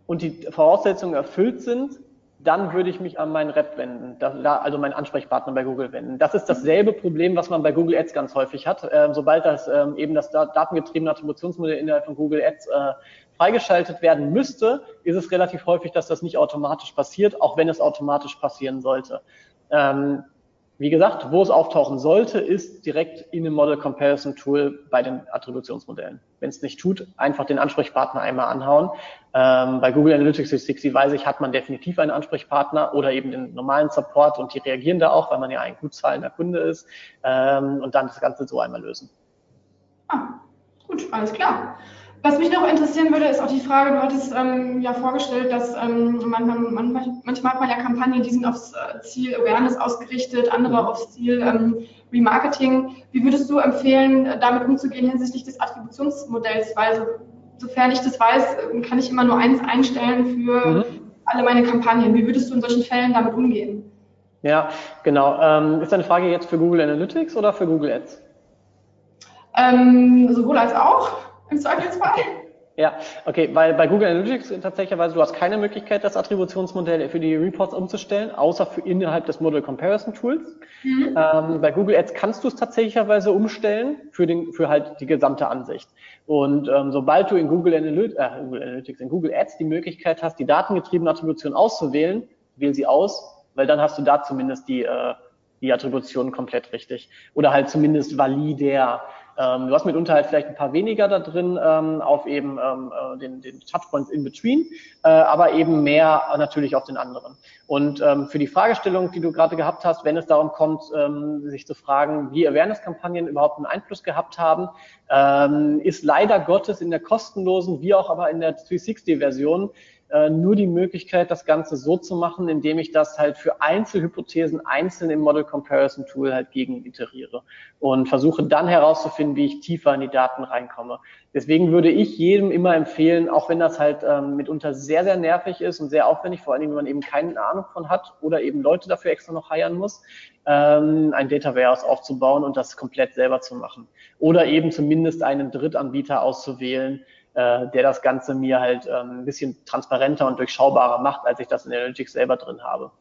und die Voraussetzungen erfüllt sind, dann würde ich mich an meinen Rep wenden, da, also meinen Ansprechpartner bei Google wenden. Das ist dasselbe Problem, was man bei Google Ads ganz häufig hat. Ähm, sobald das ähm, eben das datengetriebene Attributionsmodell innerhalb von Google Ads äh, freigeschaltet werden müsste, ist es relativ häufig, dass das nicht automatisch passiert, auch wenn es automatisch passieren sollte. Ähm, wie gesagt, wo es auftauchen sollte, ist direkt in dem Model Comparison Tool bei den Attributionsmodellen. Wenn es nicht tut, einfach den Ansprechpartner einmal anhauen. Ähm, bei Google Analytics 360 weiß ich, hat man definitiv einen Ansprechpartner oder eben den normalen Support und die reagieren da auch, weil man ja ein gut zahlender Kunde ist ähm, und dann das Ganze so einmal lösen. Ah, gut, alles klar. Was mich noch interessieren würde, ist auch die Frage, du hattest ähm, ja vorgestellt, dass ähm, man, man, man, manchmal hat man ja Kampagnen, die sind aufs äh, Ziel Awareness ausgerichtet, andere mhm. aufs Ziel ähm, Remarketing. Wie würdest du empfehlen, damit umzugehen hinsichtlich des Attributionsmodells? Weil so, sofern ich das weiß, kann ich immer nur eins einstellen für mhm. alle meine Kampagnen. Wie würdest du in solchen Fällen damit umgehen? Ja, genau. Ähm, ist deine Frage jetzt für Google Analytics oder für Google Ads? Ähm, sowohl als auch im Zweifelsfall. Ja, okay, weil bei Google Analytics tatsächlich, du hast keine Möglichkeit, das Attributionsmodell für die Reports umzustellen, außer für innerhalb des Model Comparison Tools. Mhm. Ähm, bei Google Ads kannst du es tatsächlicherweise umstellen für den, für halt die gesamte Ansicht. Und ähm, sobald du in Google, Analytics, äh, Google Analytics, in Google Ads die Möglichkeit hast, die datengetriebene Attribution auszuwählen, wähl sie aus, weil dann hast du da zumindest die, äh, die Attribution komplett richtig. Oder halt zumindest valider. Ähm, du hast mitunter halt vielleicht ein paar weniger da drin ähm, auf eben ähm, äh, den, den Touchpoints in between, äh, aber eben mehr natürlich auf den anderen. Und ähm, für die Fragestellung, die du gerade gehabt hast, wenn es darum kommt, ähm, sich zu fragen, wie Awareness-Kampagnen überhaupt einen Einfluss gehabt haben, ähm, ist leider Gottes in der kostenlosen wie auch aber in der 360-Version äh, nur die Möglichkeit, das Ganze so zu machen, indem ich das halt für Einzelhypothesen einzeln im Model Comparison Tool halt gegen iteriere und versuche dann herauszufinden, wie ich tiefer in die Daten reinkomme. Deswegen würde ich jedem immer empfehlen, auch wenn das halt ähm, mitunter sehr, sehr nervig ist und sehr aufwendig, vor allen Dingen, wenn man eben keine Ahnung von hat oder eben Leute dafür extra noch heiern muss, ähm, ein Data Warehouse aufzubauen und das komplett selber zu machen. Oder eben zumindest einen Drittanbieter auszuwählen, äh, der das Ganze mir halt ähm, ein bisschen transparenter und durchschaubarer macht, als ich das in Analytics selber drin habe.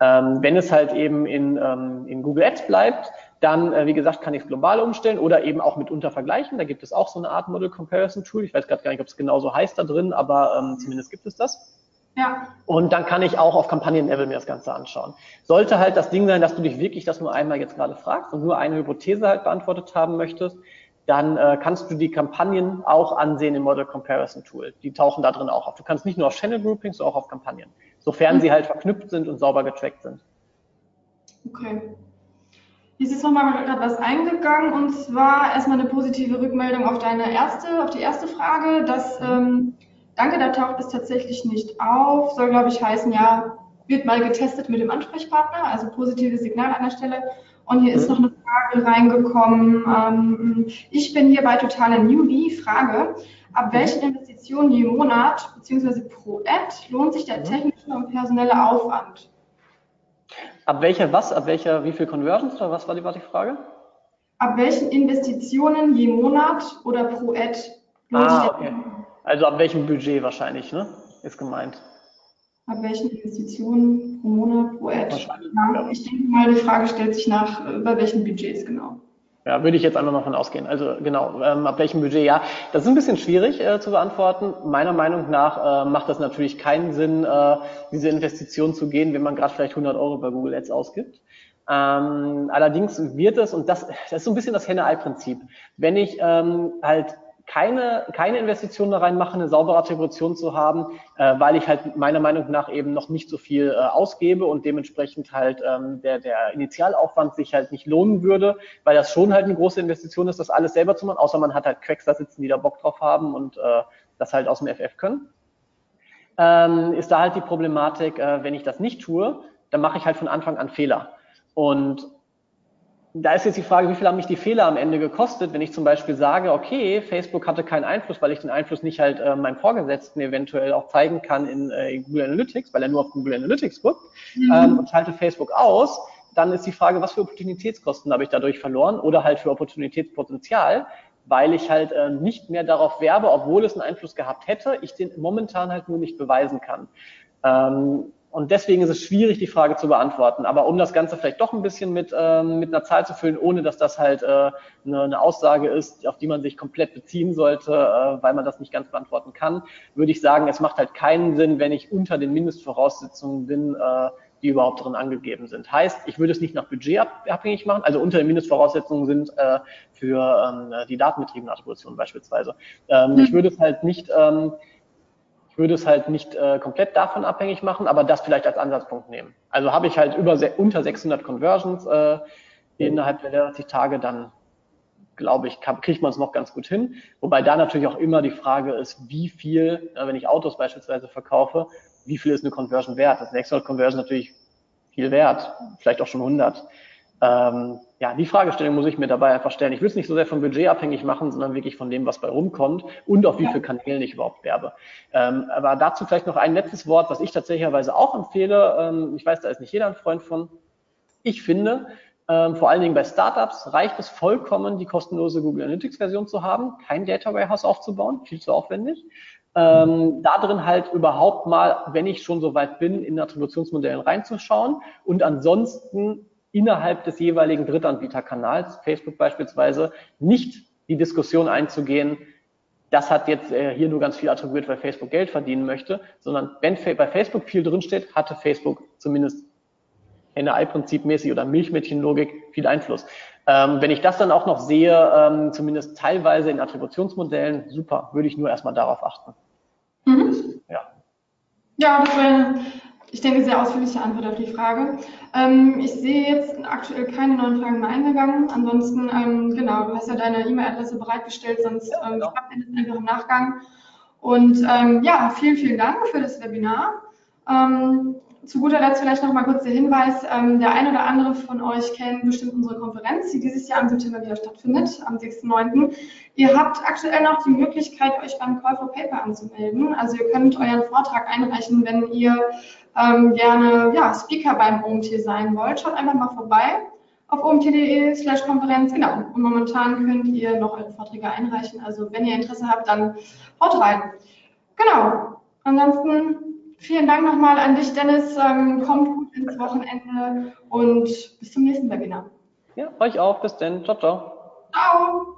Ähm, wenn es halt eben in, ähm, in Google Ads bleibt, dann, äh, wie gesagt, kann ich es global umstellen oder eben auch mitunter vergleichen. Da gibt es auch so eine Art Model Comparison Tool. Ich weiß gerade gar nicht, ob es genauso heißt da drin, aber ähm, zumindest gibt es das. Ja. Und dann kann ich auch auf Kampagnenlevel mir das Ganze anschauen. Sollte halt das Ding sein, dass du dich wirklich das nur einmal jetzt gerade fragst und nur eine Hypothese halt beantwortet haben möchtest, dann äh, kannst du die Kampagnen auch ansehen im Model Comparison Tool. Die tauchen da drin auch auf. Du kannst nicht nur auf Channel Groupings, sondern auch auf Kampagnen, sofern mhm. sie halt verknüpft sind und sauber getrackt sind. Okay. Hier ist jetzt nochmal gerade was eingegangen und zwar erstmal eine positive Rückmeldung auf deine erste, auf die erste Frage. dass ähm, Danke, da taucht es tatsächlich nicht auf. Soll, glaube ich, heißen, ja, wird mal getestet mit dem Ansprechpartner, also positives Signal an der Stelle. Und hier ist mhm. noch eine Frage reingekommen. Ähm, ich bin hier bei totaler Newbie. Frage, ab mhm. welchen Investitionen je Monat bzw. pro Ad lohnt sich der mhm. technische und personelle Aufwand? Ab welcher was? Ab welcher, wie viel Conversions oder was war die, war die Frage? Ab welchen Investitionen je Monat oder pro Ad lohnt ah, sich der okay. Also ab welchem Budget wahrscheinlich, ne? Ist gemeint. Ab welchen Investitionen pro Monat, pro Ad? Ja, ich denke mal, die Frage stellt sich nach, äh, bei welchen Budgets genau. Ja, würde ich jetzt einfach mal von ausgehen. Also genau, ähm, ab welchem Budget, ja. Das ist ein bisschen schwierig äh, zu beantworten. Meiner Meinung nach äh, macht das natürlich keinen Sinn, äh, diese Investition zu gehen, wenn man gerade vielleicht 100 Euro bei Google Ads ausgibt. Ähm, allerdings wird es, und das, das ist so ein bisschen das Henne-Ei-Prinzip, wenn ich ähm, halt keine, keine Investition da rein mache, eine saubere Attribution zu haben, äh, weil ich halt meiner Meinung nach eben noch nicht so viel äh, ausgebe und dementsprechend halt ähm, der, der Initialaufwand sich halt nicht lohnen würde, weil das schon halt eine große Investition ist, das alles selber zu machen, außer man hat halt Cracks da sitzen, die da Bock drauf haben und äh, das halt aus dem FF können. Ähm, ist da halt die Problematik, äh, wenn ich das nicht tue, dann mache ich halt von Anfang an Fehler. Und da ist jetzt die Frage, wie viel haben mich die Fehler am Ende gekostet, wenn ich zum Beispiel sage, okay, Facebook hatte keinen Einfluss, weil ich den Einfluss nicht halt äh, meinem Vorgesetzten eventuell auch zeigen kann in, äh, Google Analytics, weil er nur auf Google Analytics guckt mhm. ähm, und schalte Facebook aus, dann ist die Frage, was für Opportunitätskosten habe ich dadurch verloren oder halt für Opportunitätspotenzial, weil ich halt äh, nicht mehr darauf werbe, obwohl es einen Einfluss gehabt hätte, ich den momentan halt nur nicht beweisen kann. Ähm, und deswegen ist es schwierig, die Frage zu beantworten. Aber um das Ganze vielleicht doch ein bisschen mit, ähm, mit einer Zahl zu füllen, ohne dass das halt äh, eine, eine Aussage ist, auf die man sich komplett beziehen sollte, äh, weil man das nicht ganz beantworten kann, würde ich sagen, es macht halt keinen Sinn, wenn ich unter den Mindestvoraussetzungen bin, äh, die überhaupt drin angegeben sind. Heißt, ich würde es nicht nach Budget abhängig machen, also unter den Mindestvoraussetzungen sind äh, für ähm, die datenbetriebene Attribution beispielsweise. Ähm, mhm. Ich würde es halt nicht ähm, würde es halt nicht äh, komplett davon abhängig machen, aber das vielleicht als Ansatzpunkt nehmen. Also habe ich halt über unter 600 Conversions äh, innerhalb der 30 Tage, dann glaube ich, kriegt man es noch ganz gut hin. Wobei da natürlich auch immer die Frage ist, wie viel, äh, wenn ich Autos beispielsweise verkaufe, wie viel ist eine Conversion wert? Das 600 Conversion natürlich viel wert, vielleicht auch schon 100. Ähm, ja, die Fragestellung muss ich mir dabei einfach stellen. Ich will es nicht so sehr vom Budget abhängig machen, sondern wirklich von dem, was bei rumkommt und auf wie viele Kanälen ich überhaupt werbe. Ähm, aber dazu vielleicht noch ein letztes Wort, was ich tatsächlicherweise auch empfehle. Ähm, ich weiß, da ist nicht jeder ein Freund von. Ich finde, ähm, vor allen Dingen bei Startups reicht es vollkommen, die kostenlose Google Analytics Version zu haben, kein Data Warehouse aufzubauen, viel zu aufwendig. Ähm, da drin halt überhaupt mal, wenn ich schon so weit bin, in Attributionsmodellen reinzuschauen und ansonsten innerhalb des jeweiligen Drittanbieterkanals, Facebook beispielsweise, nicht die Diskussion einzugehen, das hat jetzt äh, hier nur ganz viel attribuiert, weil Facebook Geld verdienen möchte, sondern wenn bei Facebook viel drinsteht, hatte Facebook zumindest Henne-Ei-Prinzip mäßig oder Milchmädchenlogik viel Einfluss. Ähm, wenn ich das dann auch noch sehe, ähm, zumindest teilweise in Attributionsmodellen, super, würde ich nur erstmal darauf achten. Mhm. Ja. Ja, das wäre ich denke, sehr ausführliche Antwort auf die Frage. Ähm, ich sehe jetzt aktuell keine neuen Fragen mehr eingegangen. Ansonsten, ähm, genau, du hast ja deine E-Mail-Adresse bereitgestellt, sonst ähm, genau. ich einfach im Nachgang. Und ähm, ja, vielen, vielen Dank für das Webinar. Ähm, zu guter Letzt vielleicht noch mal kurz der Hinweis, ähm, der ein oder andere von euch kennt bestimmt unsere Konferenz, die dieses Jahr im September wieder stattfindet, am 6.9. Ihr habt aktuell noch die Möglichkeit, euch beim Call for Paper anzumelden. Also ihr könnt euren Vortrag einreichen, wenn ihr ähm, gerne ja, Speaker beim OMT sein wollt. Schaut einfach mal vorbei auf omt.de slash Konferenz. Genau. Und momentan könnt ihr noch eure Vorträge einreichen. Also wenn ihr Interesse habt, dann haut rein. Genau. Ansonsten Vielen Dank nochmal an dich, Dennis. Ähm, kommt gut ins Wochenende und bis zum nächsten Webinar. Ja, euch auch. Bis dann. Ciao, ciao. Ciao.